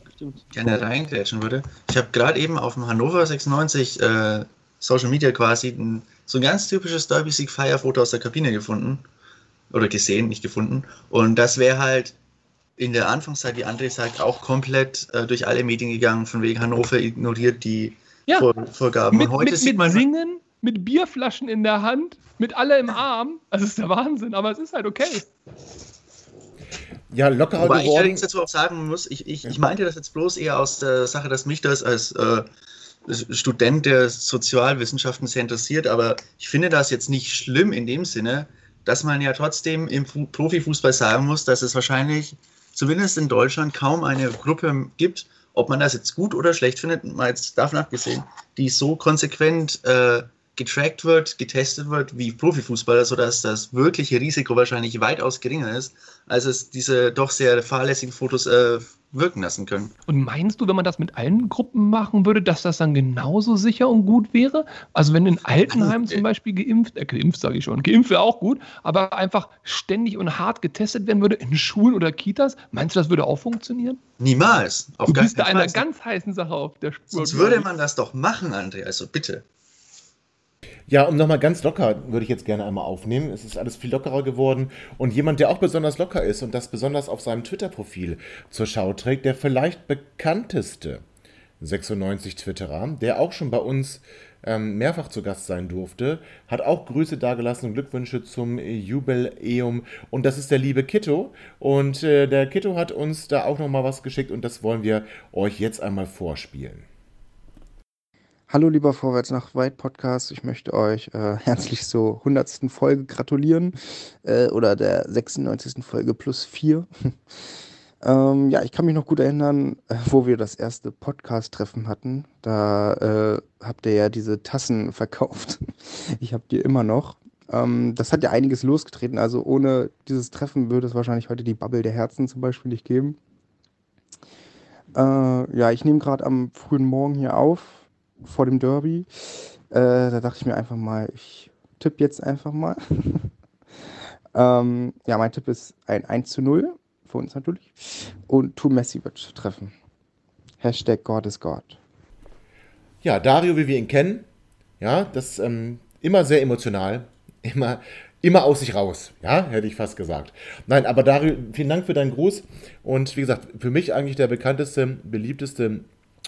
gerne reingrätschen würde. Ich habe gerade eben auf dem Hannover 96 äh, Social Media quasi ein, so ein ganz typisches Derby-Sieg-Feierfoto aus der Kabine gefunden. Oder gesehen, nicht gefunden. Und das wäre halt in der Anfangszeit, wie André sagt, auch komplett äh, durch alle Medien gegangen, von wegen Hannover ignoriert die Ja. Vor Vorgaben. Mit, Und heute mit, sieht mit man. Singen, mit Bierflaschen in der Hand, mit alle im Arm. Also es ist der Wahnsinn, aber es ist halt okay. Ja, lockerer Wobei ich geworden. allerdings dazu auch sagen muss, ich, ich, ich meinte das jetzt bloß eher aus der Sache, dass mich das als äh, Student der Sozialwissenschaften sehr interessiert, aber ich finde das jetzt nicht schlimm in dem Sinne, dass man ja trotzdem im Fu- Profifußball sagen muss, dass es wahrscheinlich zumindest in Deutschland kaum eine Gruppe gibt, ob man das jetzt gut oder schlecht findet, mal jetzt davon abgesehen, die so konsequent äh, getrackt wird, getestet wird wie Profifußballer, sodass das wirkliche Risiko wahrscheinlich weitaus geringer ist, als es diese doch sehr fahrlässigen Fotos äh, wirken lassen können. Und meinst du, wenn man das mit allen Gruppen machen würde, dass das dann genauso sicher und gut wäre? Also wenn in Altenheim zum Beispiel geimpft, äh, geimpft sage ich schon, geimpft wäre auch gut, aber einfach ständig und hart getestet werden würde in Schulen oder Kitas, meinst du, das würde auch funktionieren? Niemals. Auf du bist da einer ganz heißen Sache auf der Spur. Sonst würde man das doch machen, André, also bitte. Ja, um nochmal ganz locker würde ich jetzt gerne einmal aufnehmen. Es ist alles viel lockerer geworden. Und jemand, der auch besonders locker ist und das besonders auf seinem Twitter-Profil zur Schau trägt, der vielleicht bekannteste 96 Twitterer, der auch schon bei uns ähm, mehrfach zu Gast sein durfte, hat auch Grüße dagelassen und Glückwünsche zum Jubiläum. Und das ist der liebe Kitto. Und äh, der Kitto hat uns da auch nochmal was geschickt und das wollen wir euch jetzt einmal vorspielen. Hallo lieber Vorwärts nach Weit Podcast, ich möchte euch äh, herzlich zur 100. Folge gratulieren äh, oder der 96. Folge plus 4. ähm, ja, ich kann mich noch gut erinnern, äh, wo wir das erste Podcast-Treffen hatten. Da äh, habt ihr ja diese Tassen verkauft. Ich habe die immer noch. Ähm, das hat ja einiges losgetreten, also ohne dieses Treffen würde es wahrscheinlich heute die Bubble der Herzen zum Beispiel nicht geben. Äh, ja, ich nehme gerade am frühen Morgen hier auf vor dem Derby. Äh, da dachte ich mir einfach mal, ich tippe jetzt einfach mal. ähm, ja, mein Tipp ist ein 1 zu 0, für uns natürlich. Und Tu Messi wird treffen. Hashtag God is God. Ja, Dario, wie wir ihn kennen, ja, das ähm, immer sehr emotional, immer, immer aus sich raus, ja, hätte ich fast gesagt. Nein, aber Dario, vielen Dank für deinen Gruß und wie gesagt, für mich eigentlich der bekannteste, beliebteste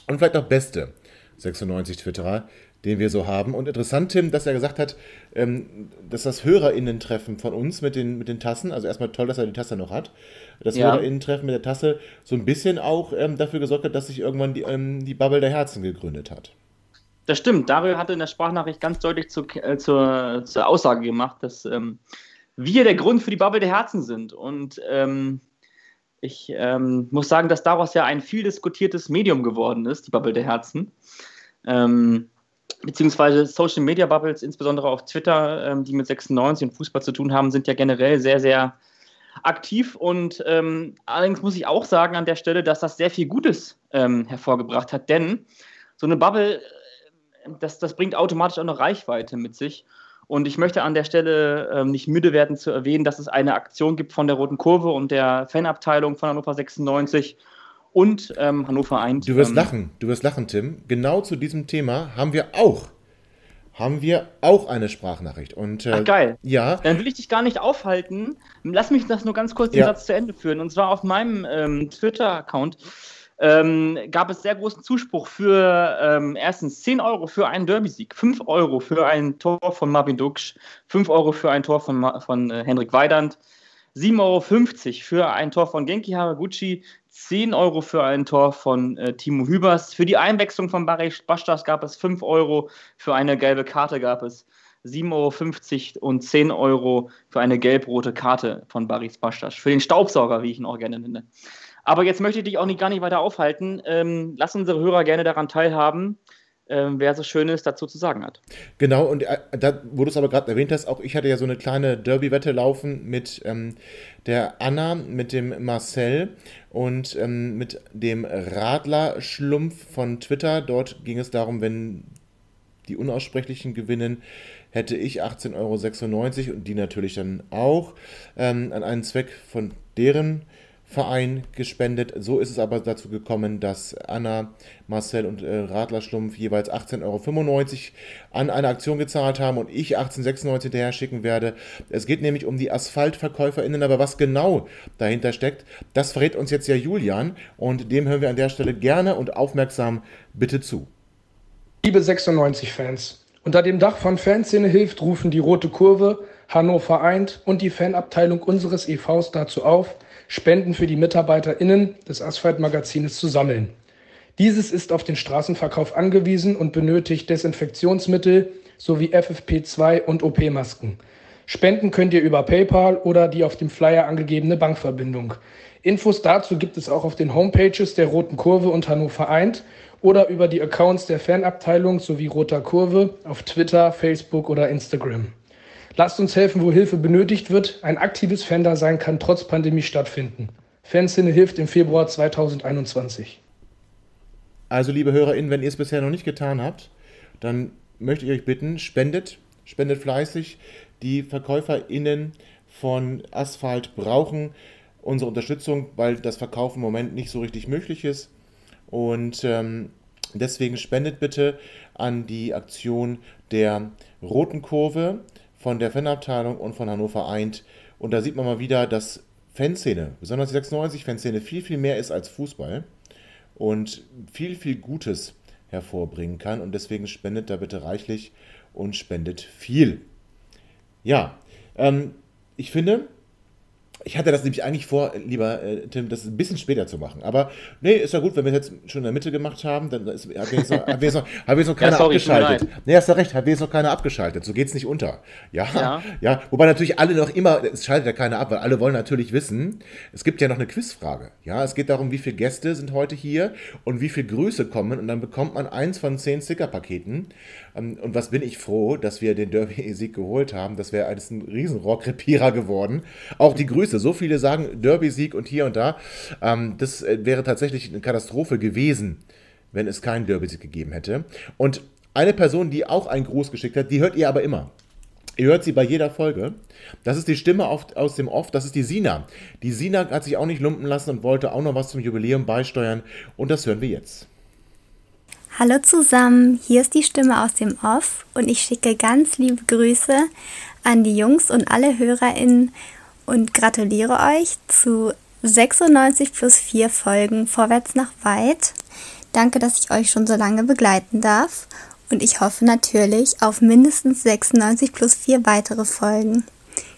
und vielleicht auch beste 96 Twitterer, den wir so haben. Und interessant, Tim, dass er gesagt hat, ähm, dass das HörerInnen-Treffen von uns mit den, mit den Tassen, also erstmal toll, dass er die Tasse noch hat, das Ja. HörerInnen-Treffen mit der Tasse so ein bisschen auch ähm, dafür gesorgt hat, dass sich irgendwann die, ähm, die Bubble der Herzen gegründet hat. Das stimmt. Dario hatte in der Sprachnachricht ganz deutlich zu, äh, zur, zur Aussage gemacht, dass ähm, wir der Grund für die Bubble der Herzen sind. Und ähm, ich ähm, muss sagen, dass daraus ja ein viel diskutiertes Medium geworden ist, die Bubble der Herzen. Ähm, beziehungsweise Social Media Bubbles, insbesondere auf Twitter, ähm, die mit 96 und Fußball zu tun haben, sind ja generell sehr, sehr aktiv. Und ähm, allerdings muss ich auch sagen an der Stelle, dass das sehr viel Gutes ähm, hervorgebracht hat, denn so eine Bubble, äh, das, das bringt automatisch auch eine Reichweite mit sich. Und ich möchte an der Stelle ähm, nicht müde werden zu erwähnen, dass es eine Aktion gibt von der Roten Kurve und der Fanabteilung von Hannover 96 und ähm, Hannover 1. Du wirst ähm, lachen, du wirst lachen, Tim. Genau zu diesem Thema haben wir auch haben wir auch eine Sprachnachricht. Und, äh, Ach, geil. Ja. Dann will ich dich gar nicht aufhalten. Lass mich das nur ganz kurz den Ja. Satz zu Ende führen. Und zwar auf meinem ähm, Twitter-Account ähm, gab es sehr großen Zuspruch für ähm, erstens 10 Euro für einen Derby-Sieg, 5 Euro für ein Tor von Marvin Duksch, 5 Euro für ein Tor von, von äh, Henrik Weidand, 7,50 Euro für ein Tor von Genki Haraguchi, 10 Euro für ein Tor von äh, Timo Hübers. Für die Einwechslung von Barry Bastas gab es 5 Euro, für eine gelbe Karte gab es 7,50 Euro und 10 Euro für eine gelb-rote Karte von Baris Bastas. Für den Staubsauger, wie ich ihn auch gerne nenne. Aber jetzt möchte ich dich auch nicht, gar nicht weiter aufhalten. Ähm, lass unsere Hörer gerne daran teilhaben, ähm, wer so Schönes dazu zu sagen hat. Genau, und äh, da, wo du es aber gerade erwähnt hast, auch ich hatte ja so eine kleine Derby-Wette laufen mit ähm, der Anna, mit dem Marcel und ähm, mit dem Radler-Schlumpf von Twitter. Dort ging es darum, wenn die Unaussprechlichen gewinnen, hätte ich 18,96 Euro und die natürlich dann auch ähm, an einen Zweck von deren Verein gespendet. So ist es aber dazu gekommen, dass Anna, Marcel und äh, Radler Schlumpf jeweils 18,95 Euro an eine Aktion gezahlt haben und ich 18,96 Euro hinterher schicken werde. Es geht nämlich um die AsphaltverkäuferInnen, aber was genau dahinter steckt, das verrät uns jetzt ja Julian und dem hören wir an der Stelle gerne und aufmerksam bitte zu. Liebe 96-Fans, unter dem Dach von Fanszene hilft rufen die Rote Kurve, Hannover eint und die Fanabteilung unseres EVs dazu auf, Spenden für die MitarbeiterInnen des Asphaltmagazines zu sammeln. Dieses ist auf den Straßenverkauf angewiesen und benötigt Desinfektionsmittel sowie FFP2 und OP-Masken. Spenden könnt ihr über PayPal oder die auf dem Flyer angegebene Bankverbindung. Infos dazu gibt es auch auf den Homepages der Roten Kurve und Hannover eint oder über die Accounts der Fanabteilung sowie Roter Kurve auf Twitter, Facebook oder Instagram. Lasst uns helfen, wo Hilfe benötigt wird. Ein aktives Fan-Dasein kann trotz Pandemie stattfinden. Fanszene hilft im Februar 2021. Also, liebe HörerInnen, wenn ihr es bisher noch nicht getan habt, dann möchte ich euch bitten, spendet, spendet fleißig. Die VerkäuferInnen von Asphalt brauchen unsere Unterstützung, weil das Verkauf im Moment nicht so richtig möglich ist. Und ähm, deswegen spendet bitte an die Aktion der Roten Kurve von der Fanabteilung und von Hannover eint. Und da sieht man mal wieder, dass Fanszene, besonders die 96-Fanszene, viel, viel mehr ist als Fußball und viel, viel Gutes hervorbringen kann. Und deswegen spendet da bitte reichlich und spendet viel. Ja, ähm, ich finde, ich hatte das nämlich eigentlich vor, lieber äh, Tim, das ein bisschen später zu machen. Aber nee, ist ja gut, wenn wir es jetzt schon in der Mitte gemacht haben, dann ist, haben wir jetzt noch, haben wir jetzt noch, haben wir jetzt noch keiner Ja, sorry, abgeschaltet. Nee, hast du recht, haben wir jetzt noch keiner abgeschaltet. So geht es nicht unter. Ja, ja, Ja. Wobei natürlich alle noch immer, es schaltet ja keiner ab, weil alle wollen natürlich wissen, es gibt ja noch eine Quizfrage. Ja, es geht darum, wie viele Gäste sind heute hier und wie viele Grüße kommen. Und dann bekommt man eins von zehn Stickerpaketen. Ähm, Und was bin ich froh, dass wir den Derby-Sieg geholt haben. Das wäre alles ein riesen Rohrkrepierer geworden. Auch die Grüße. So viele sagen Derby-Sieg und hier und da. Ähm, Das äh, wäre tatsächlich eine Katastrophe gewesen, wenn es keinen Derby-Sieg gegeben hätte. Und eine Person, die auch einen Gruß geschickt hat, die hört ihr aber immer. Ihr hört sie bei jeder Folge. Das ist die Stimme aus dem Off, das ist die Sina. Die Sina hat sich auch nicht lumpen lassen und wollte auch noch was zum Jubiläum beisteuern. Und das hören wir jetzt. Hallo zusammen, hier ist die Stimme aus dem Off und ich schicke ganz liebe Grüße an die Jungs und alle HörerInnen und gratuliere euch zu 96 plus 4 Folgen Vorwärts nach Weit. Danke, dass ich euch schon so lange begleiten darf und ich hoffe natürlich auf mindestens 96 plus 4 weitere Folgen.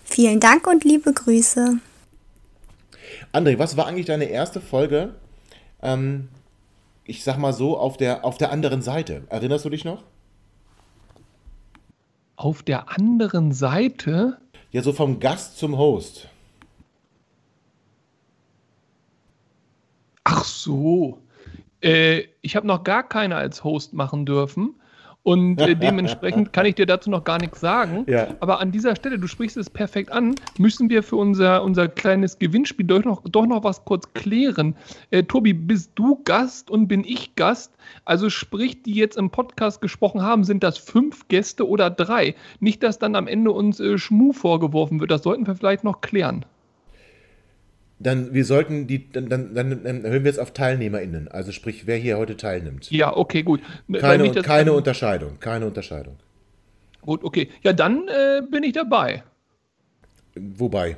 Vielen Dank und liebe Grüße. André, was war eigentlich deine erste Folge? Ähm, ich sag mal so, auf der, auf der anderen Seite. Erinnerst du dich noch? Auf der anderen Seite? Ja, so vom Gast zum Host. Ach so. Äh, ich habe noch gar keine als Host machen dürfen. Und äh, dementsprechend kann ich dir dazu noch gar nichts sagen. Ja. Aber an dieser Stelle, du sprichst es perfekt an, müssen wir für unser, unser kleines Gewinnspiel doch noch, doch noch was kurz klären. Äh, Tobi, bist du Gast und bin ich Gast? Also sprich, die jetzt im Podcast gesprochen haben, sind das fünf Gäste oder drei? Nicht, dass dann am Ende uns äh, Schmu vorgeworfen wird. Das sollten wir vielleicht noch klären. Dann, wir sollten die, dann, dann, dann erhöhen wir jetzt auf TeilnehmerInnen. Also sprich, wer hier heute teilnimmt. Ja, okay, gut. Keine, keine Unterscheidung. Keine Unterscheidung. Gut, okay. Ja, dann äh, bin ich dabei. Wobei.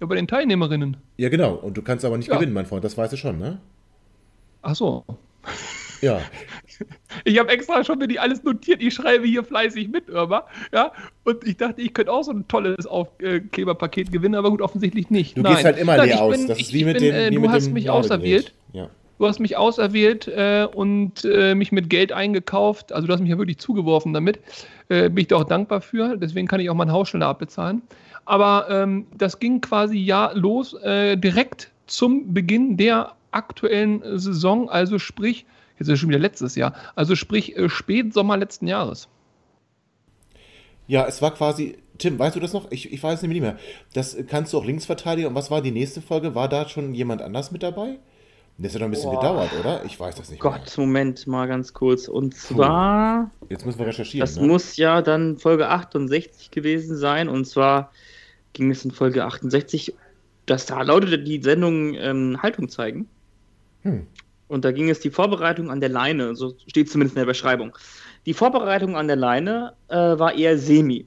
Ja, bei den Teilnehmerinnen. Ja, genau. Und du kannst aber nicht Ja. gewinnen, mein Freund. Das weißt du schon, ne? Ach so. Ja. Ich habe extra schon mir die alles notiert. Ich schreibe hier fleißig mit, aber ja. Und ich dachte, ich könnte auch so ein tolles Aufkleberpaket gewinnen, aber gut, offensichtlich nicht. Du Nein. gehst halt immer Nein, leer aus. bin- Das ist wie mit bin, dem, äh, wie Du mit hast dem mich auserwählt. Ja. Du hast mich auserwählt äh, und äh, mich mit Geld eingekauft. Also du hast mich ja wirklich zugeworfen damit. Äh, bin ich dir auch dankbar für. Deswegen kann ich auch meinen Haus schneller abbezahlen. Aber ähm, das ging quasi ja los äh, direkt zum Beginn der aktuellen Saison. Also sprich, jetzt ist es schon wieder letztes Jahr. Also sprich äh, Spätsommer letzten Jahres. Ja, es war quasi. Tim, weißt du das noch? Ich, ich weiß nämlich nicht mehr. Das kannst du auch Linksverteidiger. Und was war die nächste Folge? War da schon jemand anders mit dabei? Das hat doch ein bisschen Boah. gedauert, oder? Ich weiß das nicht mehr. Gott, Moment mal ganz kurz. Und zwar, Jetzt müssen wir recherchieren. das ne? muss ja dann Folge 68 gewesen sein. Und zwar ging es in Folge 68, das da lautete die Sendung ähm, Haltung zeigen. Hm. Und da ging es die Vorbereitung an der Leine, so steht zumindest in der Beschreibung. Die Vorbereitung an der Leine äh, war eher semi.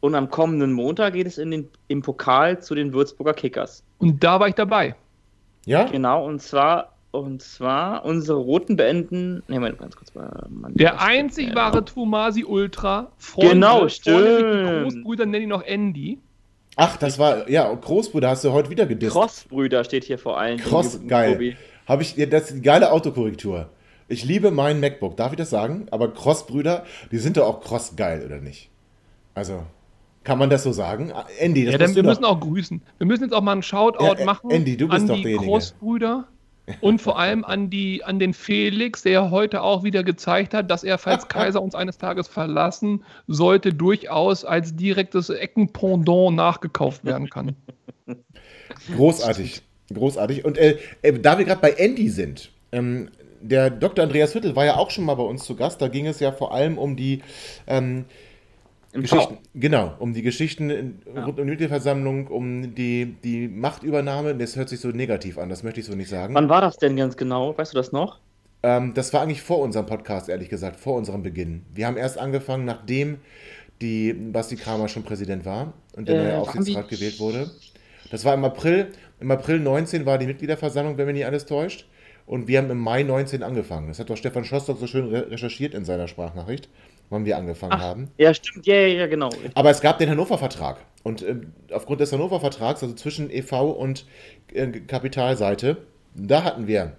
Und am kommenden Montag geht es in den, im Pokal zu den Würzburger Kickers. Und da war ich dabei. Ja? Genau, und zwar, und zwar unsere Roten beenden. Ne, Moment, ganz kurz mal. Mann, Der einzig äh, wahre Tumasi Ultra. Freunde, Genau, stimmt. Großbrüder nenne ich noch Andy. Ach, das war. Ja, Großbruder hast du heute wieder gedisst. Crossbrüder steht hier vor allen Dingen. Cross, Tobi. geil. Habe ich, das ist die geile Autokorrektur. Ich liebe meinen MacBook, darf ich das sagen? Aber Crossbrüder, die sind doch auch Cross geil, oder nicht? Also, kann man das so sagen? Ah, Andy, das Ja, dann, wir müssen auch grüßen. Wir müssen jetzt auch mal einen Shoutout Ja, äh, machen Andy, du bist an doch die derjenige. Großbrüder und vor allem an, die, an den Felix, der heute auch wieder gezeigt hat, dass er, falls Kaiser uns eines Tages verlassen sollte, durchaus als direktes Eckenpendant nachgekauft werden kann. Großartig. Großartig. Und äh, äh, da wir gerade bei Andy sind, ähm, der Dr. Andreas Hüttel war ja auch schon mal bei uns zu Gast. Da ging es ja vor allem um die ähm, Geschichten, V. genau, um die Geschichten in- rund um die Mitgliederversammlung, um die, die Machtübernahme. Das hört sich so negativ an, das möchte ich so nicht sagen. Wann war das denn ganz genau? Weißt du das noch? Ähm, das war eigentlich vor unserem Podcast, ehrlich gesagt, vor unserem Beginn. Wir haben erst angefangen, nachdem die Basti Kramer schon Präsident war und der Äh, neue Aufsichtsrat gewählt wurde. Das war im April. Im April 19 war die Mitgliederversammlung, wenn mich nicht alles täuscht. Und wir haben im Mai 19 angefangen. Das hat doch Stefan Schostock so schön re recherchiert in seiner Sprachnachricht, wann wir angefangen Ach, haben. ja, stimmt, ja, ja, genau. Aber es gab den Hannover-Vertrag. Und ähm, aufgrund des Hannover-Vertrags, also zwischen e.V. und äh, Kapitalseite, da hatten wir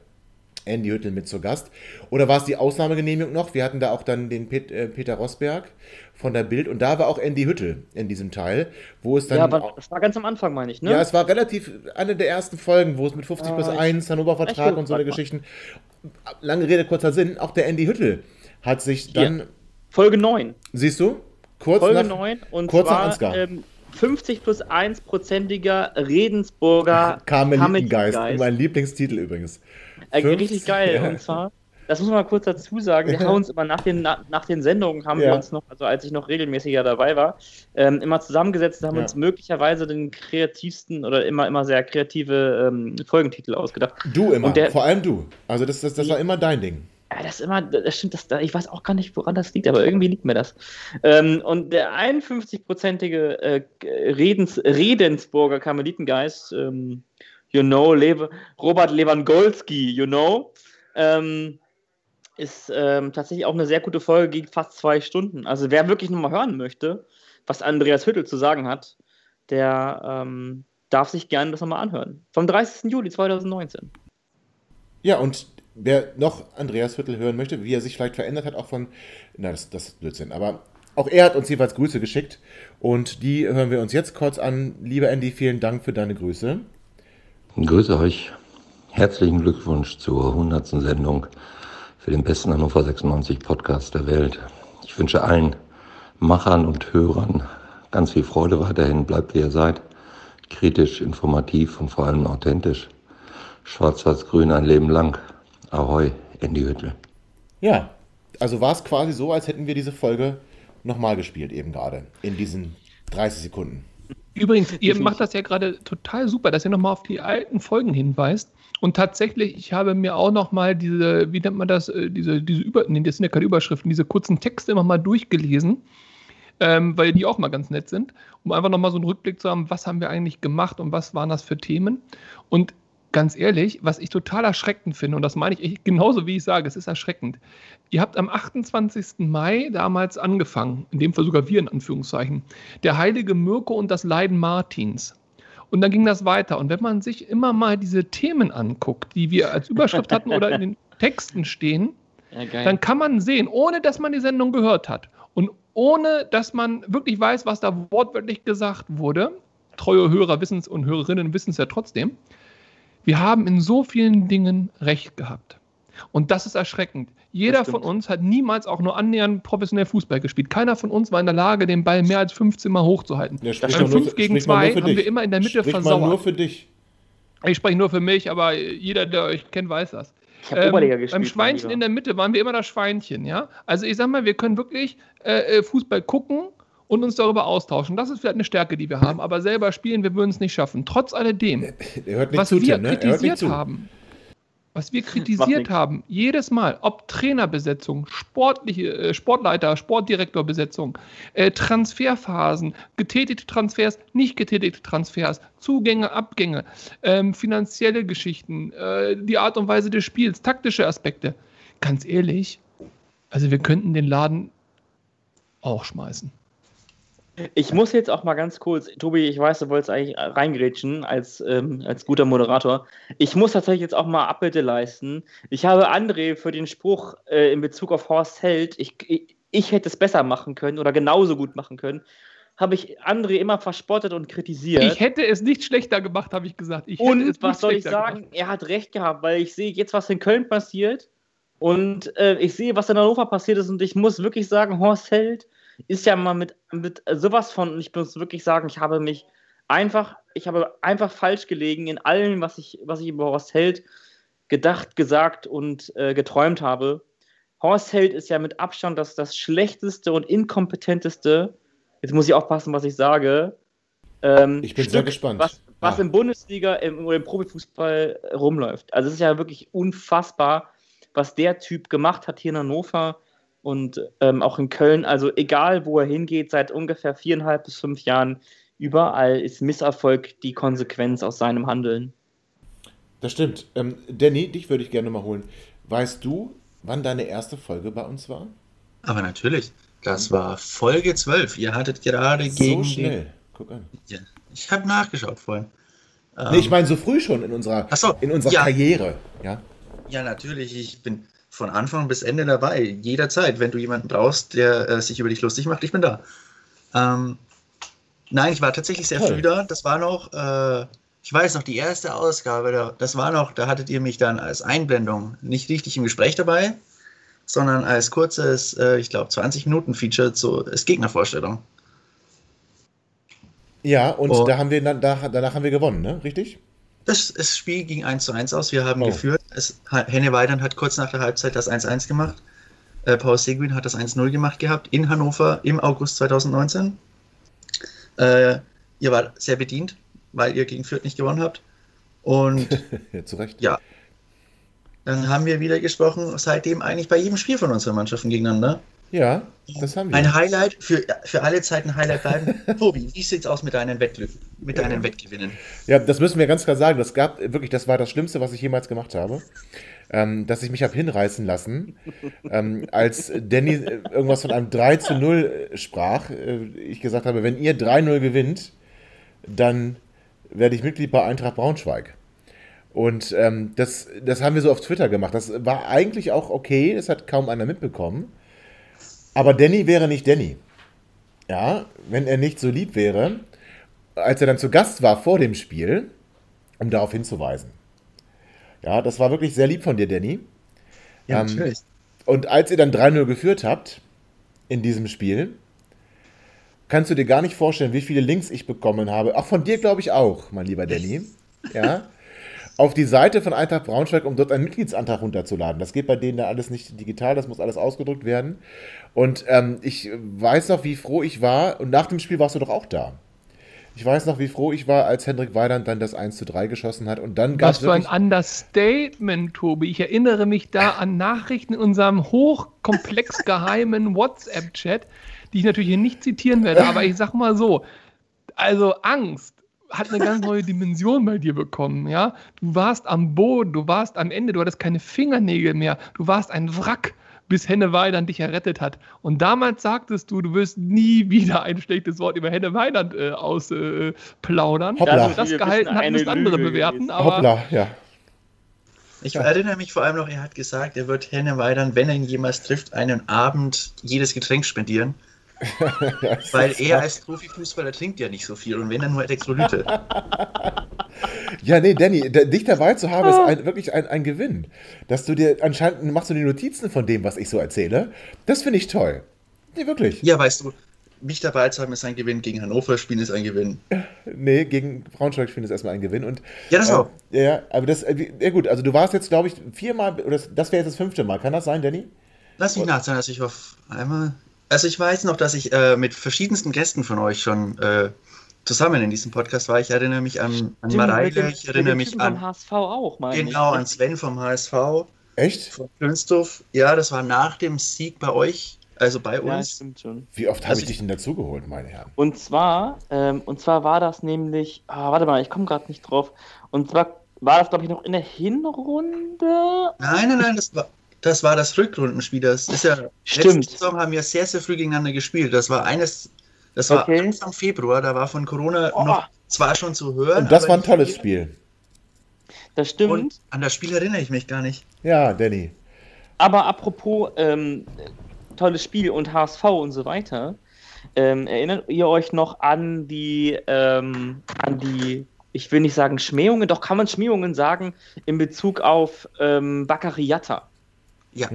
Andy Hüttel mit zu Gast. Oder war es die Ausnahmegenehmigung noch? Wir hatten da auch dann den Pet, äh, Peter Rosberg von der Bild und da war auch Andy Hüttel in diesem Teil, wo es dann. ja, aber das war ganz am Anfang, meine ich, ne? Ja, es war relativ eine der ersten Folgen, wo es mit 50 plus Ah, ich- 1, Hannover-Vertrag ich- und so eine. Geschichten. Lange Rede, kurzer Sinn. Auch der Andy Hüttel hat sich Hier. dann. Folge 9. Siehst du? Kurz Folge nach, 9 und kurz nach zwar Ansgar. ähm, 50 plus 1-prozentiger Redensburger Karmelitengeist. Karmelitengeist. Mein Lieblingstitel übrigens. Äh, richtig geil. Ja. Und zwar, das muss man mal kurz dazu sagen, wir haben uns immer nach den, nach, nach den Sendungen, haben Ja. wir uns noch, also als ich noch regelmäßiger dabei war, ähm, immer zusammengesetzt und haben Ja. uns möglicherweise den kreativsten oder immer, immer sehr kreative ähm, Folgentitel ausgedacht. Du immer, der, vor allem du. Also das, das, das war immer dein Ding. ja, das ist immer, das stimmt, das, ich weiß auch gar nicht, woran das liegt, aber irgendwie liegt mir das. Ähm, und der 51-prozentige äh, Redens, Redensburger Karmelitengeist, ähm, you know, Lewe, Robert Lewandowski, you know, ähm, ist ähm, tatsächlich auch eine sehr gute Folge, geht fast zwei Stunden. Also wer wirklich nochmal hören möchte, was Andreas Hüttel zu sagen hat, der ähm, darf sich gerne das nochmal anhören. Vom 30. Juli 2019. Ja, und wer noch Andreas Hüttel hören möchte, wie er sich vielleicht verändert hat, auch von. Na, das, das ist Blödsinn. Aber auch er hat uns jeweils Grüße geschickt. Und die hören wir uns jetzt kurz an. Lieber Andy, vielen Dank für deine Grüße. Grüße euch. Herzlichen Glückwunsch zur 100. Sendung. für den besten Hannover 96 Podcast der Welt. Ich wünsche allen Machern und Hörern ganz viel Freude weiterhin. Bleibt wie ihr seid. Kritisch, informativ und vor allem authentisch. Schwarz-Weiß-Grün ein Leben lang. Ahoi, Andy Hüttel. Ja, also war es quasi so, als hätten wir diese Folge nochmal gespielt, eben gerade, in diesen 30 Sekunden. Übrigens, ihr macht das ja gerade total super, dass ihr nochmal auf die alten Folgen hinweist. Und tatsächlich, ich habe mir auch nochmal diese, wie nennt man das, äh, diese, diese Über, nee, das sind ja keine Überschriften, diese kurzen Texte immer mal durchgelesen, ähm, weil die auch mal ganz nett sind, um einfach nochmal so einen Rückblick zu haben, was haben wir eigentlich gemacht und was waren das für Themen. Und ganz ehrlich, was ich total erschreckend finde, und das meine ich genauso wie ich sage, es ist erschreckend. Ihr habt am 28. Mai damals angefangen, in dem Fall sogar wir in Anführungszeichen, der heilige Mirko und das Leiden Martins. Und dann ging das weiter. Und wenn man sich immer mal diese Themen anguckt, die wir als Überschrift hatten oder in den Texten stehen, ja, dann kann man sehen, ohne dass man die Sendung gehört hat und ohne dass man wirklich weiß, was da wortwörtlich gesagt wurde, treue Hörer wissen es und Hörerinnen wissen es ja trotzdem, wir haben in so vielen Dingen recht gehabt. Und das ist erschreckend. Jeder von uns hat niemals auch nur annähernd professionell Fußball gespielt. Keiner von uns war in der Lage, den Ball mehr als 15 Mal hochzuhalten. Ja, Beim 5 gegen 2 haben wir immer in der Mitte versauert. nur für dich. Ich spreche nur für mich, aber jeder, der euch kennt, weiß das. Ähm, beim Schweinchen in der Mitte waren wir immer das Schweinchen, ja. Also ich sag mal, wir können wirklich äh, äh Fußball gucken und uns darüber austauschen. Das ist vielleicht eine Stärke, die wir haben, aber selber spielen, wir würden es nicht schaffen. Trotz alledem, was zu, wir Tim, ne? kritisiert haben, was wir kritisiert haben, jedes Mal, ob Trainerbesetzung, sportliche, äh, Sportleiter, Sportdirektorbesetzung, äh, Transferphasen, getätigte Transfers, nicht getätigte Transfers, Zugänge, Abgänge, ähm, finanzielle Geschichten, äh, die Art und Weise des Spiels, taktische Aspekte. Ganz ehrlich, also wir könnten den Laden auch schmeißen. Ich muss jetzt auch mal ganz kurz, Tobi, ich weiß, du wolltest eigentlich reingrätschen als, ähm, als guter Moderator. Ich muss tatsächlich jetzt auch mal Abbitte leisten. Ich habe André für den Spruch äh, in Bezug auf Horst Held, ich, ich, ich hätte es besser machen können oder genauso gut machen können, habe ich André immer verspottet und kritisiert. Ich hätte es nicht schlechter gemacht, habe ich gesagt. Ich und was soll ich sagen? Gemacht. Er hat recht gehabt, weil ich sehe jetzt, was in Köln passiert und äh, ich sehe, was in Hannover passiert ist und ich muss wirklich sagen, Horst Held ist ja mal mit, mit sowas von, ich muss wirklich sagen, ich habe mich einfach, ich habe einfach falsch gelegen in allem, was ich, was ich über Horst Held gedacht, gesagt und äh, geträumt habe. Horst Held ist ja mit Abstand das, das schlechteste und inkompetenteste, jetzt muss ich aufpassen, was ich sage. Ähm, ich bin Stück, sehr gespannt. Was, was ah. in Bundesliga im, oder im Profifußball rumläuft. Also es ist ja wirklich unfassbar, was der Typ gemacht hat hier in Hannover und ähm, auch in Köln. Also egal, wo er hingeht, seit ungefähr viereinhalb bis fünf Jahren, überall ist Misserfolg die Konsequenz aus seinem Handeln. Das stimmt. Ähm, Danny, dich würde ich gerne mal holen. Weißt du, wann deine erste Folge bei uns war? Aber natürlich. Das war Folge 12. Ihr hattet gerade so gegen. So schnell. Guck an. Ja, ich habe nachgeschaut vorhin. Nee, ich ähm, meine so früh schon in unserer, so, in unserer ja. Karriere. Ja? ja, natürlich. Ich bin von Anfang bis Ende dabei. Jederzeit, wenn du jemanden brauchst, der äh, sich über dich lustig macht, ich bin da. Ähm, nein, ich war tatsächlich sehr früh da. Das war noch, äh, ich weiß noch, die erste Ausgabe, da, das war noch, da hattet ihr mich dann als Einblendung nicht richtig im Gespräch dabei, sondern als kurzes, äh, ich glaube, 20 Minuten Feature so als Gegnervorstellung. Ja, und, und da haben wir, da, danach haben wir gewonnen, ne? Richtig? Das, das Spiel ging 1 zu 1 aus. Wir haben oh. geführt. Es, Henne Weidern hat kurz nach der Halbzeit das 1-1 gemacht. Äh, Paul Seguin hat das 1-0 gemacht gehabt in Hannover im August 2019. Äh, ihr wart sehr bedient, weil ihr gegen Fürth nicht gewonnen habt. Und ja, zu Recht. Ja. Dann haben wir wieder gesprochen, seitdem eigentlich bei jedem Spiel von unseren Mannschaften gegeneinander. Ja, das haben wir. Ein Highlight für, für alle Zeiten Highlight bleiben. Tobi, wie sieht's aus mit deinen Wettglück, mit deinen ja. Wettgewinnen? Ja, das müssen wir ganz klar sagen. Das gab wirklich, das war das Schlimmste, was ich jemals gemacht habe. Ähm, dass ich mich habe hinreißen lassen, ähm, als Danny äh, irgendwas von einem 3 zu 0 sprach. Äh, ich gesagt habe, wenn ihr 3-0 gewinnt, dann werde ich Mitglied bei Eintracht Braunschweig. Und ähm, das, das haben wir so auf Twitter gemacht. Das war eigentlich auch okay, das hat kaum einer mitbekommen. Aber Danny wäre nicht Danny. Ja, wenn er nicht so lieb wäre, als er dann zu Gast war vor dem Spiel, um darauf hinzuweisen. Ja, das war wirklich sehr lieb von dir, Danny. Ja, ähm, natürlich. Und als ihr dann 3-0 geführt habt in diesem Spiel, kannst du dir gar nicht vorstellen, wie viele Links ich bekommen habe. Auch von dir, glaube ich, auch, mein lieber Danny. Ja. Auf die Seite von Eintracht Braunschweig, um dort einen Mitgliedsantrag runterzuladen. Das geht bei denen da alles nicht digital, das muss alles ausgedruckt werden. Und ähm, ich weiß noch, wie froh ich war. Und nach dem Spiel warst du doch auch da. Ich weiß noch, wie froh ich war, als Hendrik Weidand dann das 1 zu 3 geschossen hat. Und dann gab Was für ein Understatement, Tobi. Ich erinnere mich da an Nachrichten in unserem hochkomplex geheimen WhatsApp-Chat, die ich natürlich hier nicht zitieren werde. Aber ich sag mal so: Also Angst hat eine ganz neue Dimension bei dir bekommen, ja? Du warst am Boden, du warst am Ende, du hattest keine Fingernägel mehr, du warst ein Wrack bis Henne Weidand dich errettet hat. Und damals sagtest du, du wirst nie wieder ein schlechtes Wort über Henne Weidand äh, ausplaudern. Äh, Hoppla. das gehalten hat, müssen andere Lüge bewerten. Aber Hoppla, ja. Ich erinnere mich vor allem noch, er hat gesagt, er wird Henne Weidern, wenn er ihn jemals trifft, einen Abend jedes Getränk spendieren. Weil er als Profifußballer trinkt ja nicht so viel und wenn dann nur Elektrolyte. Ja, nee, Danny, da- dich dabei zu haben, ist ein, wirklich ein, ein Gewinn. Dass du dir anscheinend machst du die Notizen von dem, was ich so erzähle. Das finde ich toll. Nee, wirklich. Ja, weißt du, mich dabei zu haben ist ein Gewinn, gegen Hannover spielen ist ein Gewinn. Nee, gegen Braunschweig ich es erstmal ein Gewinn. Und, Ja, das auch. Äh, ja, aber das, äh, ja gut, also du warst jetzt, glaube ich, viermal, oder das, das wäre jetzt das fünfte Mal. Kann das sein, Danny? Lass mich nachzählen, dass ich auf einmal. Also ich weiß noch, dass ich äh, mit verschiedensten Gästen von euch schon äh, zusammen in diesem Podcast war. Ich erinnere mich an, an Mareile, ich erinnere mich an vom HSV auch, meine genau ich. an Sven vom HSV. Echt? Von Klönsthof. Ja, das war nach dem Sieg bei euch, also bei Ja, uns. stimmt schon. Wie oft habe Also ich dich denn dazugeholt, meine Herren? Und zwar, ähm, und zwar war das nämlich, ah, warte mal, ich komme gerade nicht drauf. Und zwar war das, glaube ich, noch in der Hinrunde. Nein, nein, nein, das war, das war das Rückrundenspiel. Das ist ja. Stimmt. Letzte Saison haben wir sehr, sehr früh gegeneinander gespielt. Das war eines. Das war Okay. Anfang Februar, da war von Corona Oh. noch zwar schon zu hören. Und das aber war ein tolles Spiel. Das stimmt. Und an das Spiel erinnere ich mich gar nicht. Ja, Danny. Aber apropos ähm, tolles Spiel und HSV und so weiter, ähm, erinnert ihr euch noch an die, ähm, an die, ich will nicht sagen Schmähungen, doch kann man Schmähungen sagen in Bezug auf ähm, Bakariata. Ja.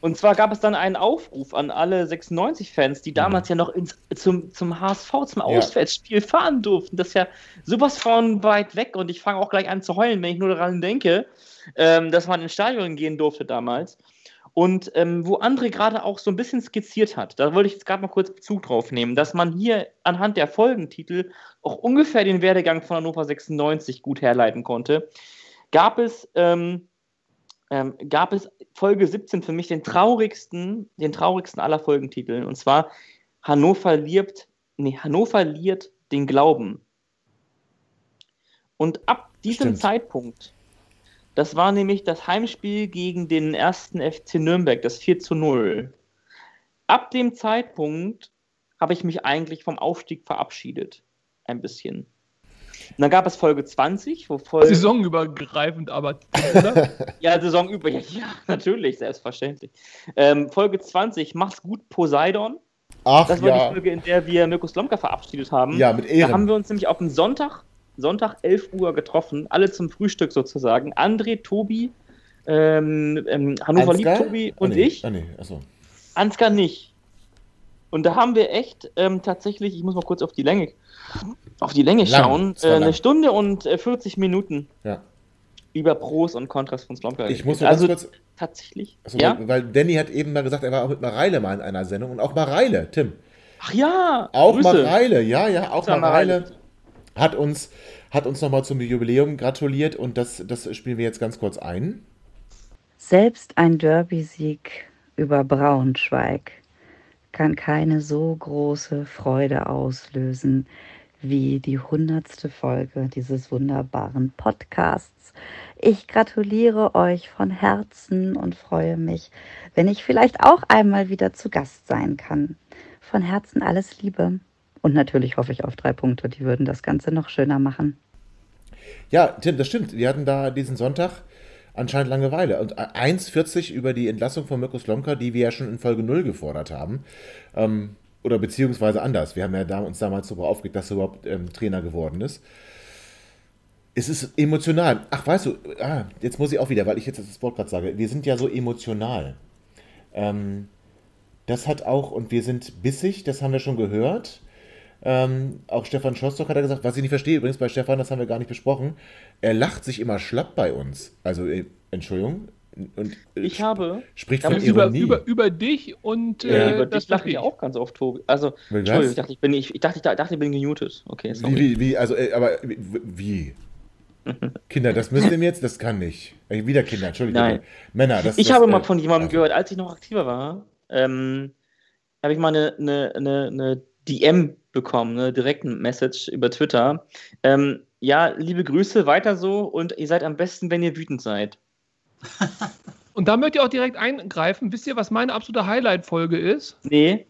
Und zwar gab es dann einen Aufruf an alle 96-Fans, die damals ja noch ins, zum, zum HSV, zum Ja. Auswärtsspiel fahren durften. Das ist ja sowas von weit weg und ich fange auch gleich an zu heulen, wenn ich nur daran denke, ähm, dass man ins Stadion gehen durfte damals. Und ähm, wo André gerade auch so ein bisschen skizziert hat, da wollte ich jetzt gerade mal kurz Bezug drauf nehmen, dass man hier anhand der Folgentitel auch ungefähr den Werdegang von Hannover 96 gut herleiten konnte, gab es ähm, ähm, gab es Folge 17 für mich den traurigsten, den traurigsten aller Folgentitel. Und zwar Hannover liebt, nee, Hannover liert den Glauben. Und ab diesem Stimmt. Zeitpunkt, das war nämlich das Heimspiel gegen den ersten FC Nürnberg, das 4 zu 0. Ab dem Zeitpunkt habe ich mich eigentlich vom Aufstieg verabschiedet. Ein bisschen. Und dann gab es Folge 20, wo Folge. saisonübergreifend, aber oder? Ja, Saison über. Ja, natürlich, selbstverständlich. Ähm, Folge 20, Mach's gut, Poseidon. Ach Das war ja. die Folge, in der wir Mirko Slomka verabschiedet haben. Ja, mit Ehren. Da haben wir uns nämlich auf den Sonntag, Sonntag 11 Uhr getroffen, alle zum Frühstück sozusagen. André, Tobi, ähm, ähm, Hannover Lieb? Tobi und nee. ich. Ah, nee, achso. Ansgar nicht. Und da haben wir echt ähm, tatsächlich, ich muss mal kurz auf die Länge, auf die Länge Lang. schauen, äh, eine Stunde und äh, 40 Minuten Ja. über Pros und Kontras von Slomka. Ich muss nur ganz also kurz. tatsächlich. Achso, ja? weil, weil Danny hat eben mal gesagt, er war auch mit Mareile mal in einer Sendung. Und auch Mareile, Tim. Ach ja, Auch Grüße. Mareile, ja, ja, auch Mareile. hat uns, hat uns nochmal zum Jubiläum gratuliert und das, das spielen wir jetzt ganz kurz ein. Selbst ein Derby-Sieg über Braunschweig kann keine so große Freude auslösen wie die hundertste Folge dieses wunderbaren Podcasts. Ich gratuliere euch von Herzen und freue mich, wenn ich vielleicht auch einmal wieder zu Gast sein kann. Von Herzen alles Liebe. Und natürlich hoffe ich auf drei Punkte, die würden das Ganze noch schöner machen. Ja, Tim, das stimmt. Wir hatten da diesen Sonntag anscheinend Langeweile. Und 1,40 über die Entlassung von Mirko Slomka, die wir ja schon in Folge 0 gefordert haben. Ähm, oder beziehungsweise anders. Wir haben ja uns damals darüber aufgeregt, dass er überhaupt ähm, Trainer geworden ist. Es ist emotional. Ach, weißt du, ah, jetzt muss ich auch wieder, weil ich jetzt das Wort gerade sage, wir sind ja so emotional. Ähm, das hat auch, und wir sind bissig, das haben wir schon gehört. Ähm, auch Stefan Schostock hat er gesagt, was ich nicht verstehe, übrigens bei Stefan, das haben wir gar nicht besprochen, er lacht sich immer schlapp bei uns. Also, äh, Entschuldigung. Und, äh, ich habe. Spricht von über, Ironie. über, über dich und ja, äh, über das dich lache ich auch ganz oft, Tobi. Also, Entschuldigung, ich dachte, ich bin, ich, ich dachte, ich dachte, ich bin gemutet. Okay, sorry. Wie, wie, wie, also, äh, aber wie? Kinder, das müsst ihr mir jetzt, das kann nicht. Äh, Wieder Kinder, Entschuldigung. Nein. Männer, das ich das, habe äh, mal von jemandem gehört, als ich noch aktiver war, ähm, habe ich mal eine, eine, eine, eine DM bekommen, eine direkten Message über Twitter. Ähm, ja, liebe Grüße, weiter so und ihr seid am besten, wenn ihr wütend seid. Und da möchte ich auch direkt eingreifen. Wisst ihr, was meine absolute Highlight-Folge ist? Nee.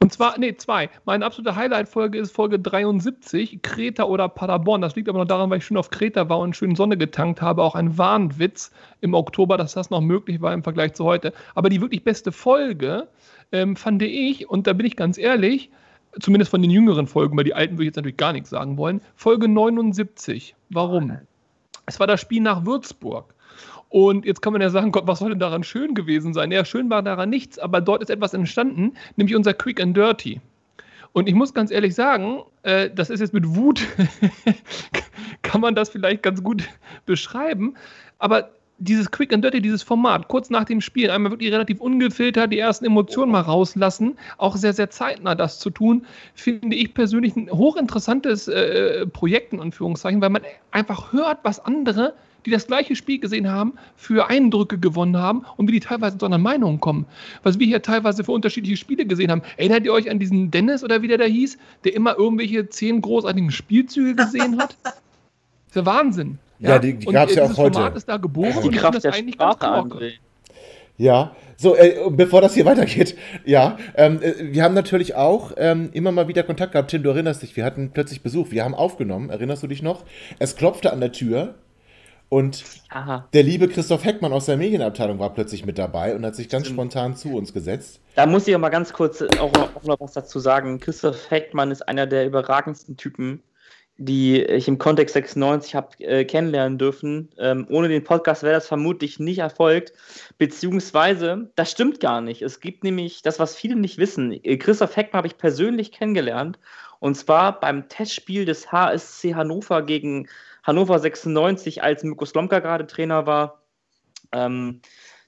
Und zwar, nee, zwei. Meine absolute Highlight-Folge ist Folge 73, Kreta oder Paderborn. Das liegt aber noch daran, weil ich schön auf Kreta war und schön Sonne getankt habe. Auch ein Warnwitz im Oktober, dass das noch möglich war im Vergleich zu heute. Aber die wirklich beste Folge ähm, fand ich, und da bin ich ganz ehrlich, zumindest von den jüngeren Folgen, bei die alten würde ich jetzt natürlich gar nichts sagen wollen, Folge 79. Warum? Es war das Spiel nach Würzburg. Und jetzt kann man ja sagen, Gott, was soll denn daran schön gewesen sein? Ja, schön war daran nichts, aber dort ist etwas entstanden, nämlich unser Quick and Dirty. Und ich muss ganz ehrlich sagen, äh, das ist jetzt mit Wut, kann man das vielleicht ganz gut beschreiben, aber dieses Quick and Dirty, dieses Format, kurz nach dem Spiel, einmal wirklich relativ ungefiltert die ersten Emotionen mal rauslassen, auch sehr, sehr zeitnah das zu tun, finde ich persönlich ein hochinteressantes äh, Projekt in Anführungszeichen, weil man einfach hört, was andere die das gleiche Spiel gesehen haben, für Eindrücke gewonnen haben und wie die teilweise zu anderen Meinungen kommen. Was wir hier teilweise für unterschiedliche Spiele gesehen haben. Erinnert ihr euch an diesen Dennis oder wie der da hieß, der immer irgendwelche zehn großartigen Spielzüge gesehen hat? Das ist ja Wahnsinn. Ja, die, die gab es ja auch heute. Format ist da geboren Die und ich Kraft finde der das eigentlich ganz Sprache, knorke. André. Ja, so, äh, bevor das hier weitergeht, ja, ähm, äh, wir haben natürlich auch ähm, immer mal wieder Kontakt gehabt. Tim, du erinnerst dich, wir hatten plötzlich Besuch, wir haben aufgenommen, erinnerst du dich noch? Es klopfte an der Tür und Aha. der liebe Christoph Heckmann aus der Medienabteilung war plötzlich mit dabei und hat sich ganz spontan zu uns gesetzt. Da muss ich auch mal ganz kurz auch noch, auch noch was dazu sagen. Christoph Heckmann ist einer der überragendsten Typen, die ich im Kontext 96 habe äh, kennenlernen dürfen. Ähm, ohne den Podcast wäre das vermutlich nicht erfolgt. Beziehungsweise, das stimmt gar nicht. Es gibt nämlich das, was viele nicht wissen. Äh, Christoph Heckmann habe ich persönlich kennengelernt. Und zwar beim Testspiel des HSC Hannover gegen Hannover 96, als Mirko Slomka gerade Trainer war. Ähm,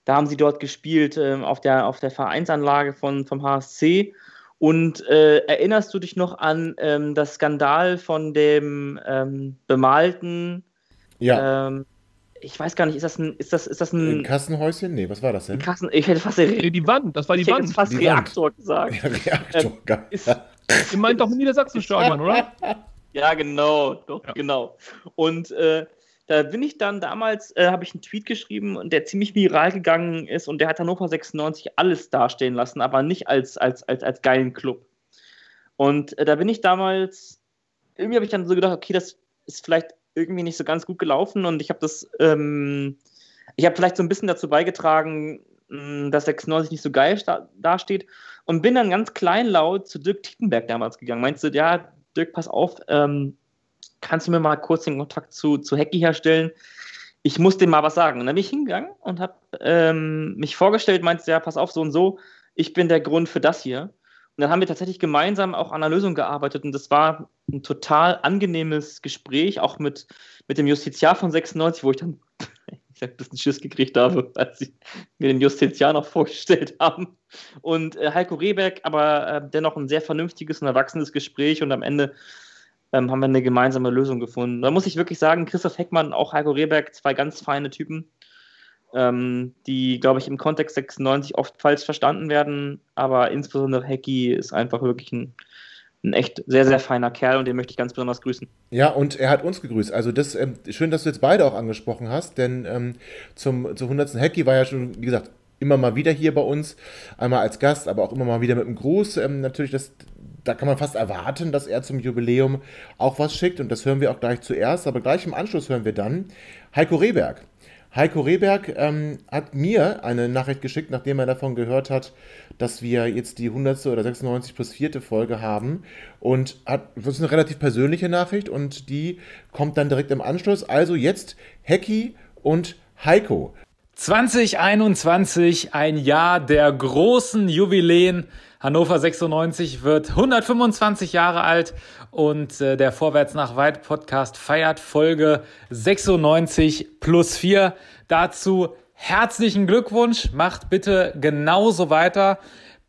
da haben sie dort gespielt ähm, auf, der, auf der Vereinsanlage von, vom HSC. Und äh, erinnerst du dich noch an ähm, das Skandal von dem ähm, bemalten? Ja. Ähm, ich weiß gar nicht, ist das ein, ist das, ist das Ein ein Kassenhäuschen? Nee, was war das denn? Kassen, ich hätte fast, Nee, die Wand, das war die ich hätte Wand. jetzt fast Die Wand. Reaktor gesagt. Ja, Reaktor, geil. ist, Ihr meint doch Niedersachsenstadion, oder? Ja, genau, doch, Ja. genau. Und äh, da bin ich dann damals, äh, habe ich einen Tweet geschrieben, und der ziemlich viral gegangen ist und der hat Hannover 96 alles dastehen lassen, aber nicht als, als, als, als geilen Club. Und äh, da bin ich damals, irgendwie habe ich dann so gedacht, okay, das ist vielleicht irgendwie nicht so ganz gut gelaufen und ich habe das, ähm, ich habe vielleicht so ein bisschen dazu beigetragen, mh, dass 96 nicht so geil dasteht und bin dann ganz kleinlaut zu Dirk Tietenberg damals gegangen. Meinst du, ja, Dirk, pass auf, ähm, kannst du mir mal kurz den Kontakt zu, zu Hecki herstellen? Ich muss dem mal was sagen. Und dann bin ich hingegangen und habe ähm, mich vorgestellt, meinst du, ja, pass auf, so und so, ich bin der Grund für das hier. Und dann haben wir tatsächlich gemeinsam auch an einer Lösung gearbeitet und das war ein total angenehmes Gespräch, auch mit, mit dem Justiziar von 96, wo ich dann ich ein bisschen Schiss gekriegt habe, als sie mir den Justiziar noch vorgestellt haben. Und äh, Heiko Rehberg, aber äh, dennoch ein sehr vernünftiges und erwachsenes Gespräch und am Ende ähm, haben wir eine gemeinsame Lösung gefunden. Da muss ich wirklich sagen, Christoph Heckmann und auch Heiko Rehberg, zwei ganz feine Typen, ähm, die, glaube ich, im Kontext 96 oft falsch verstanden werden, aber insbesondere Hecki ist einfach wirklich ein, ein echt sehr, sehr feiner Kerl und den möchte ich ganz besonders grüßen. Ja, und er hat uns gegrüßt. Also das ähm, schön, dass du jetzt beide auch angesprochen hast, denn ähm, zum, zur 100. Hacky war ja schon, wie gesagt, immer mal wieder hier bei uns, einmal als Gast, aber auch immer mal wieder mit einem Gruß. Ähm, natürlich, das, da kann man fast erwarten, dass er zum Jubiläum auch was schickt und das hören wir auch gleich zuerst, aber gleich im Anschluss hören wir dann Heiko Rehberg. Heiko Rehberg ähm, hat mir eine Nachricht geschickt, nachdem er davon gehört hat, dass wir jetzt die 100. oder 96 plus 4. Folge haben. Und hat, das ist eine relativ persönliche Nachricht und die kommt dann direkt im Anschluss. Also jetzt Hecki und Heiko. 2021, ein Jahr der großen Jubiläen. Hannover 96 wird 125 Jahre alt und äh, der Vorwärts nach Weit Podcast feiert Folge 96 plus 4. Dazu herzlichen Glückwunsch, macht bitte genauso weiter,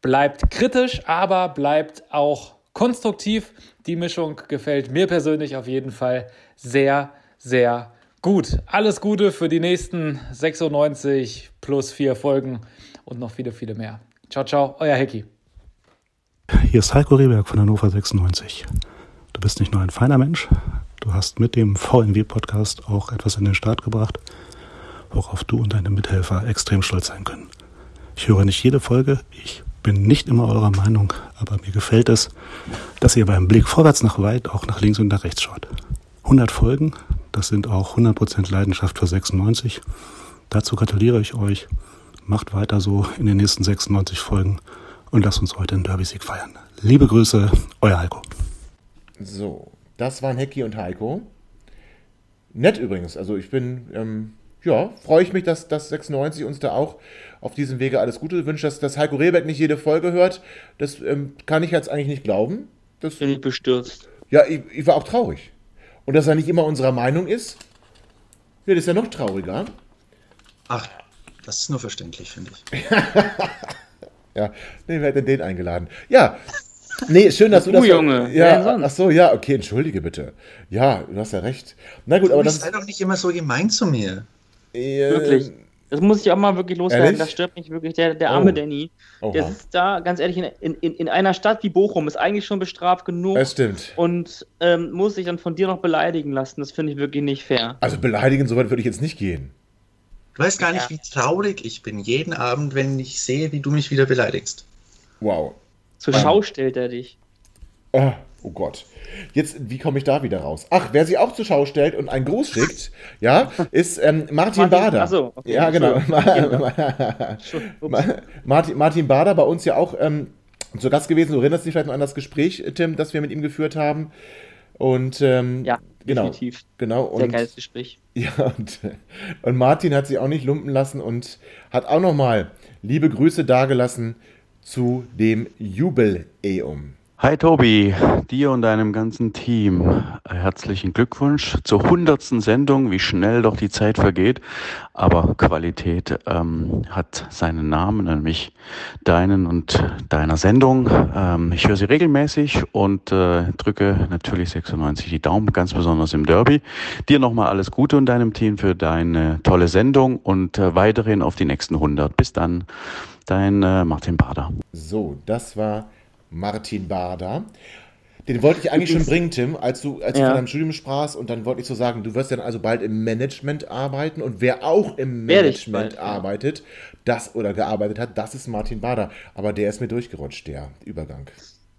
bleibt kritisch, aber bleibt auch konstruktiv. Die Mischung gefällt mir persönlich auf jeden Fall sehr, sehr gut. Alles Gute für die nächsten 96 plus 4 Folgen und noch viele, viele mehr. Ciao, ciao, euer Hecki. Hier ist Heiko Rehberg von Hannover 96. Du bist nicht nur ein feiner Mensch, du hast mit dem VNW-Podcast auch etwas in den Start gebracht, worauf du und deine Mithelfer extrem stolz sein können. Ich höre nicht jede Folge, ich bin nicht immer eurer Meinung, aber mir gefällt es, dass ihr beim Blick vorwärts nach weit auch nach links und nach rechts schaut. 100 Folgen, das sind auch 100% Leidenschaft für 96. Dazu gratuliere ich euch. Macht weiter so in den nächsten 96 Folgen und lasst uns heute einen Derby-Sieg feiern. Liebe Grüße, euer Heiko. So, das waren Hecki und Heiko. Nett übrigens, also ich bin, ähm, ja, freue ich mich, dass, dass 96 uns da auch auf diesem Wege alles Gute wünscht, dass, dass Heiko Rehbeck nicht jede Folge hört. Das ähm, kann ich jetzt eigentlich nicht glauben. Das, bin ich bestürzt. Ja, ich, ich war auch traurig. Und dass er nicht immer unserer Meinung ist, ja, das ist ja noch trauriger. Ach, das ist nur verständlich, finde ich. Ja, nee, wer hat denn den eingeladen? Ja, nee, schön, dass du das. Du, Junge, ja, sonst? ach so, ja, okay, entschuldige bitte. Ja, du hast ja recht. Na gut, aber Du das sei doch nicht immer so gemein zu mir. Äh, Wirklich. Das muss ich auch mal wirklich loswerden. Ehrlich? Das stört mich wirklich. Der, der arme Oh. Danny, Oha. der sitzt da, ganz ehrlich, in, in, in einer Stadt wie Bochum, ist eigentlich schon bestraft genug. Das stimmt. Und ähm, muss sich dann von dir noch beleidigen lassen. Das finde ich wirklich nicht fair. Also beleidigen, so weit würde ich jetzt nicht gehen. Du weißt gar nicht, wie traurig ich bin jeden Abend, wenn ich sehe, wie du mich wieder beleidigst. Wow. Zur Schau stellt er dich. Ah, oh Gott. Jetzt, wie komme ich da wieder raus? Ach, wer sie auch zur Schau stellt und einen Gruß schickt, ja, ist ähm, Martin, Martin- Bader. ach so, okay, ja, genau. Ma- Martin, Martin Bader bei uns ja auch ähm, zu Gast gewesen. Du erinnerst dich vielleicht noch an das Gespräch, Tim, das wir mit ihm geführt haben. Und ähm, Ja, genau, definitiv. Genau. Sehr und, geiles Gespräch. Ja, und, und Martin hat sich auch nicht lumpen lassen und hat auch nochmal liebe Grüße dargelassen zu dem Jubiläum. Hi Tobi, dir und deinem ganzen Team herzlichen Glückwunsch zur hundertsten Sendung. Wie schnell doch die Zeit vergeht, aber Qualität ähm, hat seinen Namen, nämlich deinen und deiner Sendung. Ähm, ich höre sie regelmäßig und äh, drücke natürlich 96 die Daumen, ganz besonders im Derby. Dir nochmal alles Gute und deinem Team für deine tolle Sendung und äh, weiterhin auf die nächsten 100. Bis dann, dein äh, Martin Bader. So, das war Martin Bader. Den wollte ich eigentlich schon bringen, Tim, als du, als du Ja. von deinem Studium sprachst und dann wollte ich so sagen, du wirst dann also bald im Management arbeiten und wer auch im Management bald, ja. arbeitet, das oder gearbeitet hat, das ist Martin Bader. Aber der ist mir durchgerutscht, der Übergang.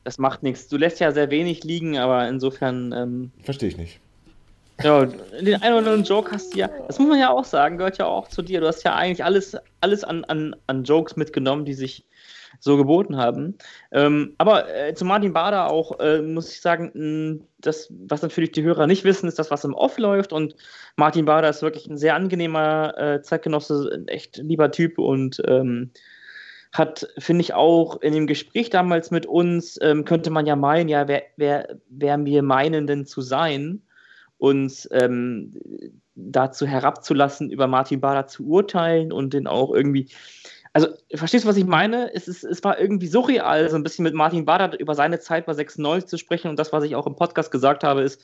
Das macht nichts. Du lässt ja sehr wenig liegen, aber insofern. Ähm, Verstehe ich nicht. Ja, den einen oder anderen Joke hast du ja, das muss man ja auch sagen, gehört ja auch zu dir. Du hast ja eigentlich alles, alles an, an, an Jokes mitgenommen, die sich so geboten haben. Ähm, aber äh, zu Martin Bader auch, äh, muss ich sagen, mh, das, was natürlich die Hörer nicht wissen, ist das, was im Off läuft. Und Martin Bader ist wirklich ein sehr angenehmer äh, Zeitgenosse, ein echt lieber Typ und ähm, hat, finde ich, auch in dem Gespräch damals mit uns, ähm, könnte man ja meinen, ja, wer, wer, wer wir meinen denn zu sein? uns ähm, dazu herabzulassen, über Martin Bader zu urteilen und den auch irgendwie. Also, verstehst du, was ich meine? Es, ist, es war irgendwie surreal, so ein bisschen mit Martin Bader über seine Zeit bei 96 zu sprechen. Und das, was ich auch im Podcast gesagt habe, ist,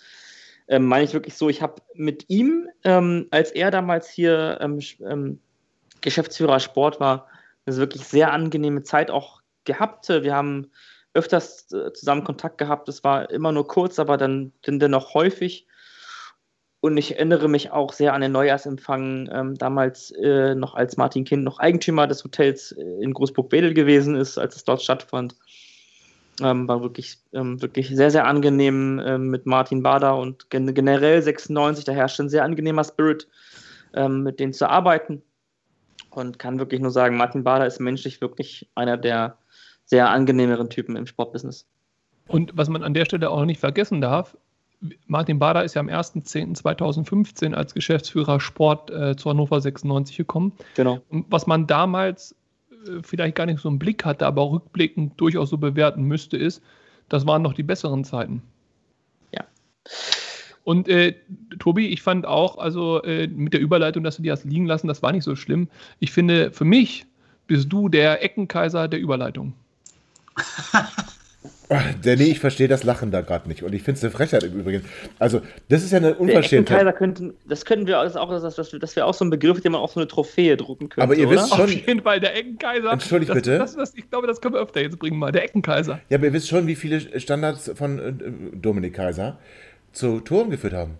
ähm, meine ich wirklich so, ich habe mit ihm, ähm, als er damals hier ähm, ähm, Geschäftsführer Sport war, eine wirklich sehr angenehme Zeit auch gehabt. Wir haben öfters äh, zusammen Kontakt gehabt. Es war immer nur kurz, aber dann dennoch häufig. Und ich erinnere mich auch sehr an den Neujahrsempfang, ähm, damals äh, noch als Martin Kind noch Eigentümer des Hotels äh, in Großburg-Wedel gewesen ist, als es dort stattfand. Ähm, war wirklich, ähm, wirklich sehr, sehr angenehm ähm, mit Martin Bader und gen generell 96, da herrscht ein sehr angenehmer Spirit, ähm, mit denen zu arbeiten. Und kann wirklich nur sagen, Martin Bader ist menschlich wirklich einer der sehr angenehmeren Typen im Sportbusiness. Und was man an der Stelle auch nicht vergessen darf, Martin Bader ist ja am 1.10.2015 als Geschäftsführer Sport äh, zu Hannover 96 gekommen. Genau. Und was man damals äh, vielleicht gar nicht so im Blick hatte, aber rückblickend durchaus so bewerten müsste, ist, das waren noch die besseren Zeiten. Ja. Und äh, Tobi, ich fand auch, also äh, mit der Überleitung, dass du die hast liegen lassen, das war nicht so schlimm. Ich finde, für mich bist du der Eckenkaiser der Überleitung. Danny, ich verstehe das Lachen da gerade nicht. Und ich finde es eine Frechheit im Übrigen. Also, das ist ja eine Der Unverschämtheit. Eckenkaiser könnten, das könnten wir alles auch, das, das, das wäre auch so ein Begriff, den man auf so eine Trophäe drucken könnte. Aber ihr oder? wisst schon- Auf jeden Fall der Eckenkaiser. Entschuldigt das, bitte? Das, das, ich glaube, das können wir öfter jetzt bringen mal. Der Eckenkaiser. Ja, aber ihr wisst schon, wie viele Standards von äh, Dominik Kaiser zu Toren geführt haben.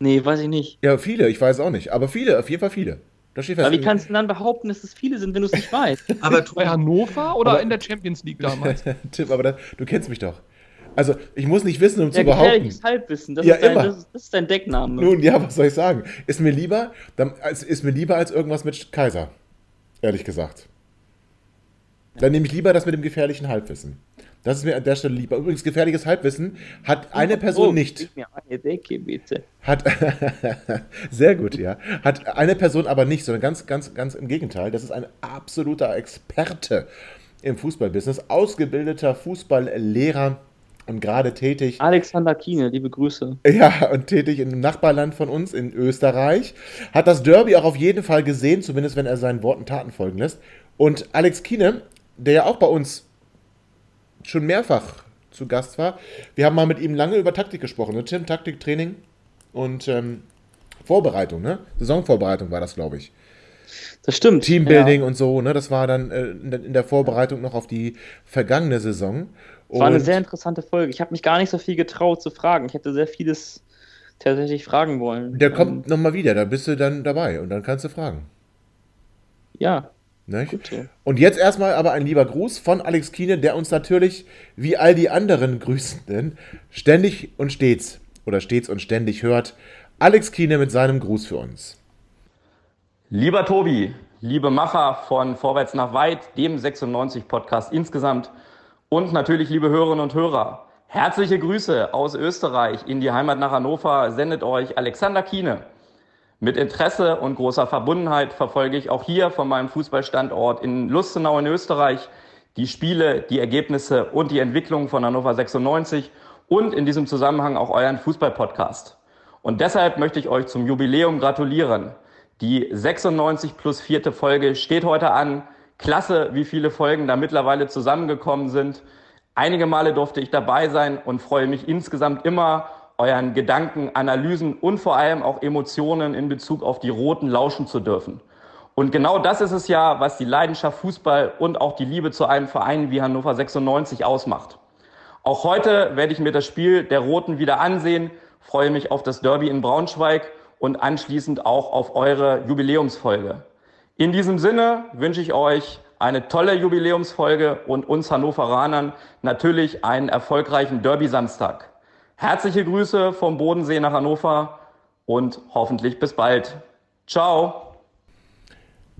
Nee, weiß ich nicht. Ja, viele, ich weiß auch nicht. Aber viele, auf jeden Fall viele. Da steht fest. Aber wie kannst du dann behaupten, dass es viele sind, wenn du es nicht weißt? Aber Bei Hannover oder Aber- in der Champions League damals? Tim, aber da, du kennst mich doch. Also, ich muss nicht wissen, um Ja, zu behaupten. gefährliches Halbwissen, das, Ja, ist dein, immer. das, ist- das ist dein Deckname. Nun, ja, was soll ich sagen? Ist mir lieber, dann, als, ist mir lieber als irgendwas mit Kaiser. Ehrlich gesagt. Dann nehme ich lieber das mit dem gefährlichen Halbwissen. Das ist mir an der Stelle lieber. Übrigens, gefährliches Halbwissen hat eine Person Oh, nicht. Gib mir eine Decke, bitte. Hat, sehr gut, ja. Hat eine Person aber nicht, sondern ganz, ganz, ganz im Gegenteil. Das ist ein absoluter Experte im Fußballbusiness, ausgebildeter Fußballlehrer und gerade tätig. Alexander Kiene, liebe Grüße. Ja, und tätig im Nachbarland von uns, in Österreich. Hat das Derby auch auf jeden Fall gesehen, zumindest wenn er seinen Worten Taten folgen lässt. Und Alex Kiene, der ja auch bei uns schon mehrfach zu Gast war, wir haben mal mit ihm lange über Taktik gesprochen. Ne? Tim, Taktik, Training und ähm, Vorbereitung, ne? Saisonvorbereitung war das, glaube ich. Das stimmt. Teambuilding ja. und so, ne? Das war dann äh, in der- Vorbereitung noch auf die vergangene Saison. Es war eine Und- sehr interessante Folge. Ich habe mich gar nicht so viel getraut zu fragen. Ich hätte sehr vieles tatsächlich fragen wollen. Der Ähm, kommt nochmal wieder, da bist du dann dabei und dann kannst du fragen. Ja. Nicht? Gut so. Und jetzt erstmal aber ein lieber Gruß von Alex Kiene, der uns natürlich, wie all die anderen Grüßenden, ständig und stets oder stets und ständig hört. Alex Kiene mit seinem Gruß für uns. Lieber Tobi, liebe Macher von Vorwärts nach Weit, dem 96-Podcast insgesamt und natürlich liebe Hörerinnen und Hörer. Herzliche Grüße aus Österreich in die Heimat nach Hannover sendet euch Alexander Kiene. Mit Interesse und großer Verbundenheit verfolge ich auch hier von meinem Fußballstandort in Lustenau in Österreich die Spiele, die Ergebnisse und die Entwicklung von Hannover 96 und in diesem Zusammenhang auch euren Fußballpodcast. Und deshalb möchte ich euch zum Jubiläum gratulieren. Die 96 plus vierte Folge steht heute an. Klasse, wie viele Folgen da mittlerweile zusammengekommen sind. Einige Male durfte ich dabei sein und freue mich insgesamt immer, euren Gedanken, Analysen und vor allem auch Emotionen in Bezug auf die Roten lauschen zu dürfen. Und genau das ist es ja, was die Leidenschaft Fußball und auch die Liebe zu einem Verein wie Hannover 96 ausmacht. Auch heute werde ich mir das Spiel der Roten wieder ansehen, freue mich auf das Derby in Braunschweig und anschließend auch auf eure Jubiläumsfolge. In diesem Sinne wünsche ich euch eine tolle Jubiläumsfolge und uns Hannoveranern natürlich einen erfolgreichen Derby-Samstag. Herzliche Grüße vom Bodensee nach Hannover und hoffentlich bis bald. Ciao.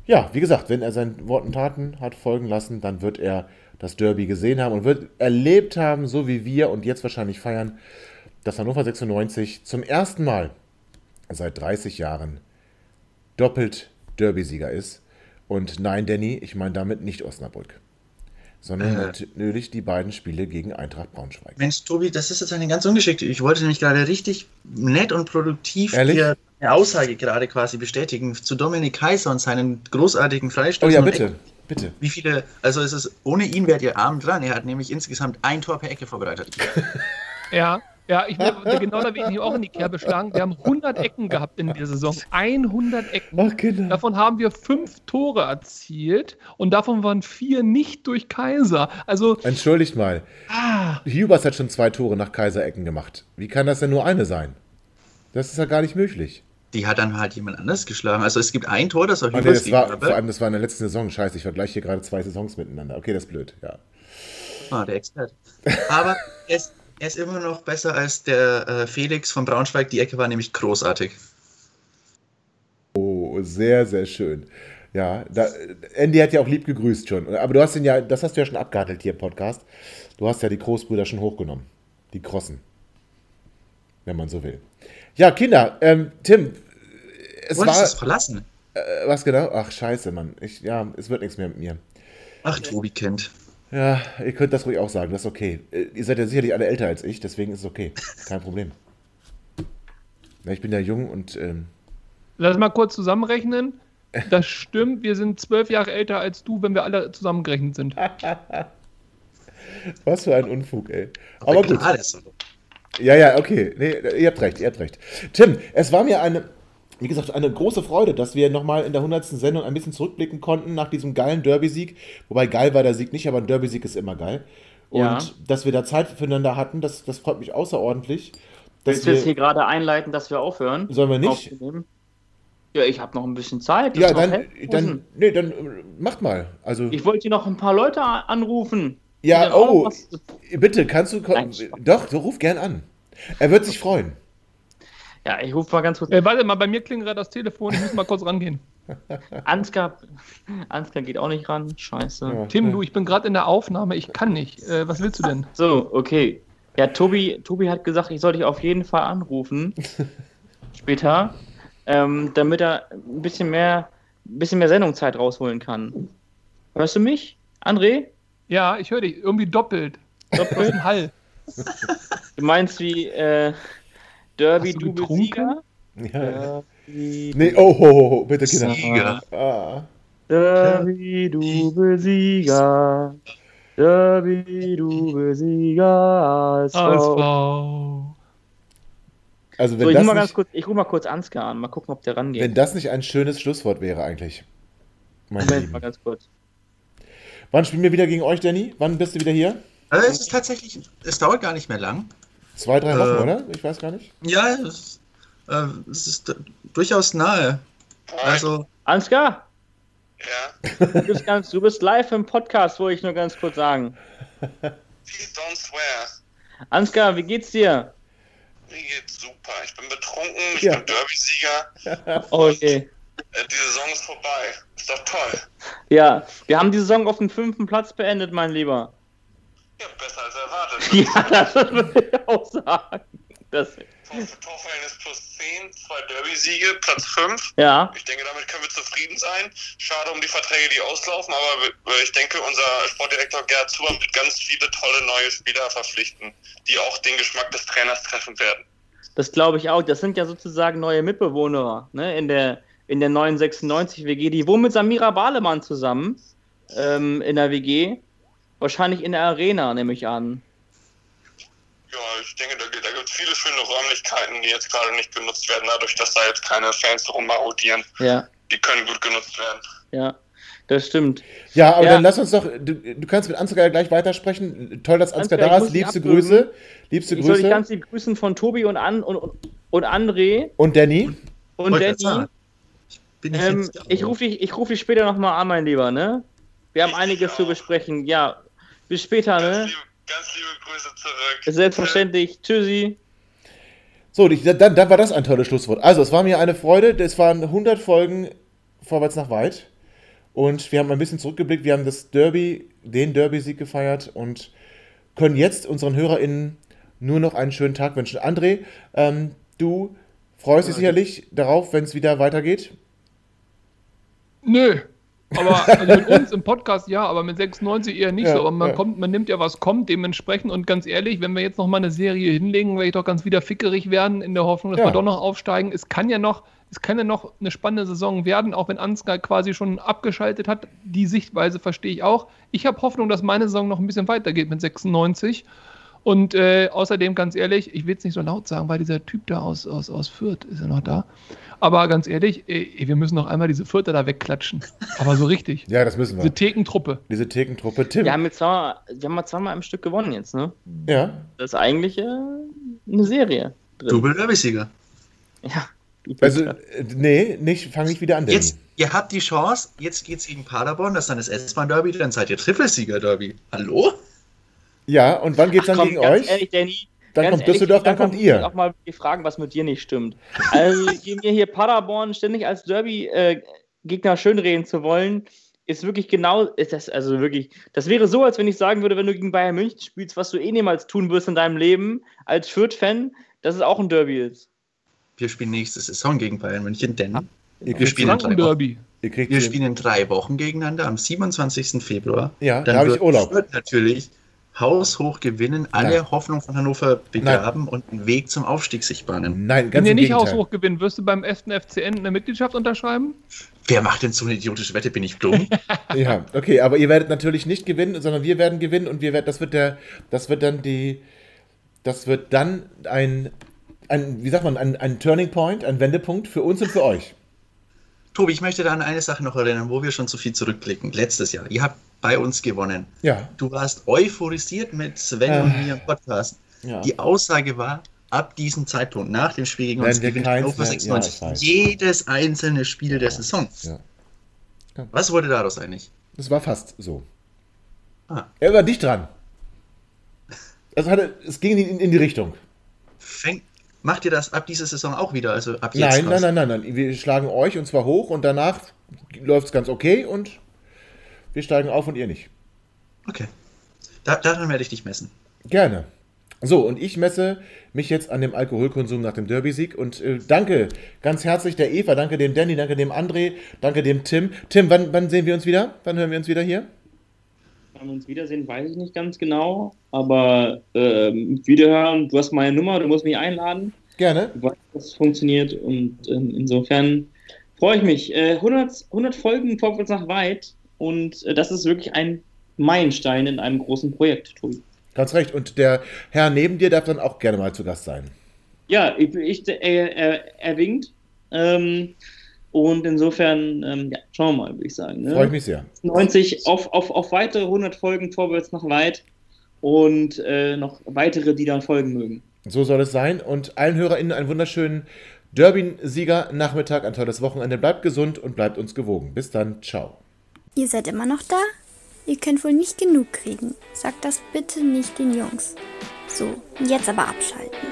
Ja, wie gesagt, wenn er seinen Worten Taten hat folgen lassen, dann wird er das Derby gesehen haben und wird erlebt haben, so wie wir und jetzt wahrscheinlich feiern, dass Hannover 96 zum ersten Mal seit 30 Jahren doppelt Derby-Sieger ist. Und nein, Danny, ich meine damit nicht Osnabrück, sondern Äh. natürlich die beiden Spiele gegen Eintracht Braunschweig. Mensch, Tobi, das ist jetzt eine ganz ungeschickte. Ich wollte nämlich gerade richtig nett und produktiv Ehrlich? dir eine Aussage gerade quasi bestätigen zu Dominik Kaiser und seinen großartigen Oh Freistößen. ja, bitte, bitte. Wie viele, also es ist, ohne ihn wärt ihr arm dran. Er hat nämlich insgesamt ein Tor per Ecke vorbereitet. Ja, ja, ich will, genau da will ich mich auch in die Kerbe schlagen. Wir haben 100 Ecken gehabt in der Saison. 100 Ecken. Davon haben wir fünf Tore erzielt und davon waren vier nicht durch Kaiser. Also, Entschuldigt mal. ah, Hubers hat schon zwei Tore nach Kaiserecken gemacht. Wie kann das denn nur eine sein? Das ist ja gar nicht möglich. Die hat dann halt jemand anders geschlagen. Also es gibt ein Tor, das war Oh, nee, das war, vor allem, das war in der letzten Saison. Scheiße, ich vergleiche hier gerade zwei Saisons miteinander. Okay, das ist blöd, ja. Ah, der Experte. Aber er ist, er ist immer noch besser als der äh, Felix von Braunschweig. Die Ecke war nämlich großartig. Oh, sehr, sehr schön. Ja, da, Andy hat ja auch lieb gegrüßt schon. Aber du hast ihn ja, das hast du ja schon abgehandelt hier im Podcast. Du hast ja die Großbrüder schon hochgenommen. Die Krossen. wenn man so will. Ja, Kinder, ähm, Tim, es Wolltest war. du es verlassen? Äh, was genau? Ach, scheiße, Mann. Ich, ja, es wird nichts mehr mit mir. Ach, Tobi kennt. Ja, ihr könnt das ruhig auch sagen, das ist okay. Äh, Ihr seid ja sicherlich alle älter als ich, deswegen ist es okay. Kein Problem. Ja, ich bin ja jung und ähm, Lass mal kurz zusammenrechnen. Das stimmt, wir sind zwölf Jahre älter als du, wenn wir alle zusammengerechnet sind. was für ein Unfug, ey. Aber gut. ist doch- Ja, ja, okay. Nee, ihr habt recht, ihr habt recht. Tim, es war mir eine, wie gesagt, eine große Freude, dass wir nochmal in der 100. Sendung ein bisschen zurückblicken konnten nach diesem geilen Derby-Sieg. Wobei geil war der Sieg nicht, aber ein Derby-Sieg ist immer geil. Und Ja. dass wir da Zeit füreinander hatten, das, das freut mich außerordentlich. Dass Willst du jetzt hier gerade einleiten, dass wir aufhören? Sollen wir nicht? Ja, ich habe noch ein bisschen Zeit. ja, dann, dann, nee, dann äh, macht mal. Also, Ich wollte hier noch ein paar Leute anrufen. ja, oh, bitte, kannst du, doch, du ruf gern an. Er wird sich freuen. Ja, ich rufe mal ganz kurz. Äh, warte mal, bei mir klingelt gerade das Telefon, ich muss mal kurz rangehen. Ansgar, Ansgar geht auch nicht ran. Scheiße. Tim, du, ich bin gerade in der Aufnahme, ich kann nicht. Äh, was willst du denn? So, okay. Ja, Tobi, Tobi hat gesagt, ich soll dich auf jeden Fall anrufen. später. Ähm, damit er ein bisschen mehr, ein bisschen mehr Sendungszeit rausholen kann. Hörst du mich, André? Ja, ich höre dich irgendwie doppelt. Doppelt? Hall. Du meinst wie äh, Derby, du du Sieger? Ja. Derby, Nee, oh, ho, ho, ho, bitte, Kinder. Sieger. Ah. Derby, du Besieger. Derby, du Besieger. ASV. Also, wenn So, ich das rufe mal nicht- ganz kurz, ich ruf mal kurz Ansgar an. Mal gucken, ob der rangeht. Wenn das nicht ein schönes Schlusswort wäre, eigentlich. Moment mal ganz kurz. Wann spielen wir wieder gegen euch, Danny? Wann bist du wieder hier? Äh, es ist tatsächlich, es dauert gar nicht mehr lang. Zwei, drei Wochen, Äh, oder? Ich weiß gar nicht. Ja, es, äh, es ist durchaus nahe. Also, Ansgar? Ja. Du bist, ganz, du bist live im Podcast, wollte ich nur ganz kurz sagen. Don't swear. Ansgar, wie geht's dir? Mir geht's super. Ich bin betrunken, ich Ja. bin Derby-Sieger. Okay. Äh, die Saison ist vorbei. Ist doch toll. Ja, wir haben die Saison auf dem fünften Platz beendet, mein Lieber. Ja, besser als erwartet. Ja, das würde ich auch sagen. Das, Torverhältnis plus 10, zwei Derby-Siege, Platz 5. Ja. Ich denke, damit können wir zufrieden sein. Schade um die Verträge, die auslaufen, aber ich denke, unser Sportdirektor Gerd Zuber wird ganz viele tolle neue Spieler verpflichten, die auch den Geschmack des Trainers treffen werden. das glaube ich auch. Das sind ja sozusagen neue Mitbewohner ne? in, der, in der neuen 96 WG. Die wohnen mit Samira Balemann zusammen ähm, in der WG. Wahrscheinlich in der Arena, nehme ich an. Ja, ich denke, da, da gibt es viele schöne Räumlichkeiten, die jetzt gerade nicht genutzt werden, dadurch, dass da jetzt keine Fans rummarodieren. Ja, Die können gut genutzt werden. ja, das stimmt. Ja, aber Ja. dann lass uns doch, du, du kannst mit Ansgar gleich weitersprechen. Toll, dass Ansgar Ansgar, da ich ist. Liebste. Grüße. Liebste Ich soll dich Grüße. ganz lieb grüßen von Tobi und, An und, und, und André Und Danny? und Danny. bin Ähm, ich rufe dich, ich ruf dich später nochmal an, mein Lieber, ne? Wir haben einiges zu besprechen. Ja, bis später, ne? Ganz liebe Grüße zurück. Selbstverständlich. Tschüssi. So, dann, dann war das ein tolles Schlusswort. Also, es war mir eine Freude. Es waren 100 Folgen vorwärts nach weit. Und wir haben ein bisschen zurückgeblickt. Wir haben das Derby, den Derby-Sieg gefeiert und können jetzt unseren HörerInnen nur noch einen schönen Tag wünschen. André, ähm, du freust dich sicherlich darauf, wenn es wieder weitergeht. Nö. Aber also mit uns im Podcast ja, aber mit 96 eher nicht Ja, so. Aber man ja. kommt, man nimmt ja was kommt, dementsprechend und ganz ehrlich, wenn wir jetzt noch mal eine Serie hinlegen, werde ich doch ganz wieder fickerig werden, in der Hoffnung, dass Ja. wir doch noch aufsteigen. Es kann ja noch, es kann ja noch eine spannende Saison werden, auch wenn Ansgar quasi schon abgeschaltet hat. Die Sichtweise verstehe ich auch. Ich habe Hoffnung, dass meine Saison noch ein bisschen weitergeht mit 96. Und äh, außerdem, ganz ehrlich, ich will es nicht so laut sagen, weil dieser Typ da aus, aus, aus Fürth ist ja noch da. Aber ganz ehrlich, äh, wir müssen noch einmal diese Fürther da wegklatschen. Aber so richtig. Ja, das müssen wir. Diese Thekentruppe. Diese Thekentruppe. Tim. Wir haben jetzt zweimal, wir haben mal zweimal im Stück gewonnen jetzt, ne? Ja. Das ist eigentlich äh, eine Serie. Drin. Double Derby-Sieger. Ja. Also, äh, nee, nicht, fang nicht wieder an, Danny. Jetzt, ihr habt die Chance, jetzt geht's gegen Paderborn, das ist dann das S-Bahn-Derby, dann seid ihr Trippelsieger-Derby. Hallo? Ja, und wann geht's dann Komm, gegen ganz euch? Ehrlich, Danny, Dann ganz kommt Düsseldorf, dann kommt muss ich ihr. auch mal die fragen, was mit dir nicht stimmt. Also, mir hier Paderborn ständig als Derby-Gegner schönreden zu wollen, ist wirklich genau, ist das also wirklich, das wäre so, als wenn ich sagen würde, wenn du gegen Bayern München spielst, was du eh niemals tun wirst in deinem Leben als Fürth-Fan, dass es auch ein Derby ist. Wir spielen nächste Saison gegen Bayern München, denn Ihr wir, spielen in, drei Derby. Wir spielen in drei Wochen gegeneinander am 27. Februar. Ja, da Dann habe ich wird Urlaub. Fürth natürlich haushoch gewinnen, alle Nein. Hoffnung von Hannover begraben und einen Weg zum Aufstieg sich bahnen. Nein, Wenn ihr nicht haushoch gewinnen, wirst du beim 1. FCN eine Mitgliedschaft unterschreiben? Wer macht denn so eine idiotische Wette? Bin ich dumm? Ja, okay, aber ihr werdet natürlich nicht gewinnen, sondern wir werden gewinnen und wir werden, das wird der, das wird dann die, das wird dann ein, ein wie sagt man, ein, ein Turning Point, ein Wendepunkt für uns und für euch. Tobi, ich möchte da an eine Sache noch erinnern, wo wir schon so viel zurückblicken. Letztes Jahr. Ihr habt bei uns gewonnen. Ja. Du warst euphorisiert mit Sven Äh, und mir im Podcast. ja. Die Aussage war, ab diesem Zeitpunkt, nach dem Spiel gegen uns, gewinnt Hannover mehr- 96 ja, jedes einzelne Spiel der Saison. Ja. Was wurde daraus eigentlich? Das war fast so. Ah. Er war dicht dran. Also hatte, es ging in, in die Richtung. Fängt, macht ihr das ab dieser Saison auch wieder? Also ab jetzt Nein, nein, nein, nein, nein. Wir schlagen euch und zwar hoch und danach läuft es ganz okay und wir steigen auf und ihr nicht. Okay. Da, daran werde ich dich messen. Gerne. So, und ich messe mich jetzt an dem Alkoholkonsum nach dem Derby-Sieg und äh, danke ganz herzlich der Eva, danke dem Danny, danke dem André, danke dem Tim. Tim, wann, wann sehen wir uns wieder? Wann hören wir uns wieder hier? Wann wir uns wiedersehen, weiß ich nicht ganz genau. Aber ähm, wiederhören, du hast meine Nummer, du musst mich einladen. Gerne. Du weißt, es funktioniert und ähm, insofern freue ich mich. Äh, 100, 100 Folgen vorwärts nach weit und äh, das ist wirklich ein Meilenstein in einem großen Projekt, Tobi. Ganz recht. Und der Herr neben dir darf dann auch gerne mal zu Gast sein. Ja, ich, ich, er, er, er winkt. Ähm, und insofern, ähm, ja, schauen wir mal, würde ich sagen. Ne? Freue ich mich sehr. 90 auf, auf, auf weitere 100 Folgen vorwärts nach weit und äh, noch weitere, die dann folgen mögen. So soll es sein. Und allen HörerInnen einen wunderschönen Derby-Sieger-Nachmittag, ein tolles Wochenende. Bleibt gesund und bleibt uns gewogen. Bis dann. Ciao. Ihr seid immer noch da? Ihr könnt wohl nicht genug kriegen. Sagt das bitte nicht den Jungs. So, jetzt aber abschalten.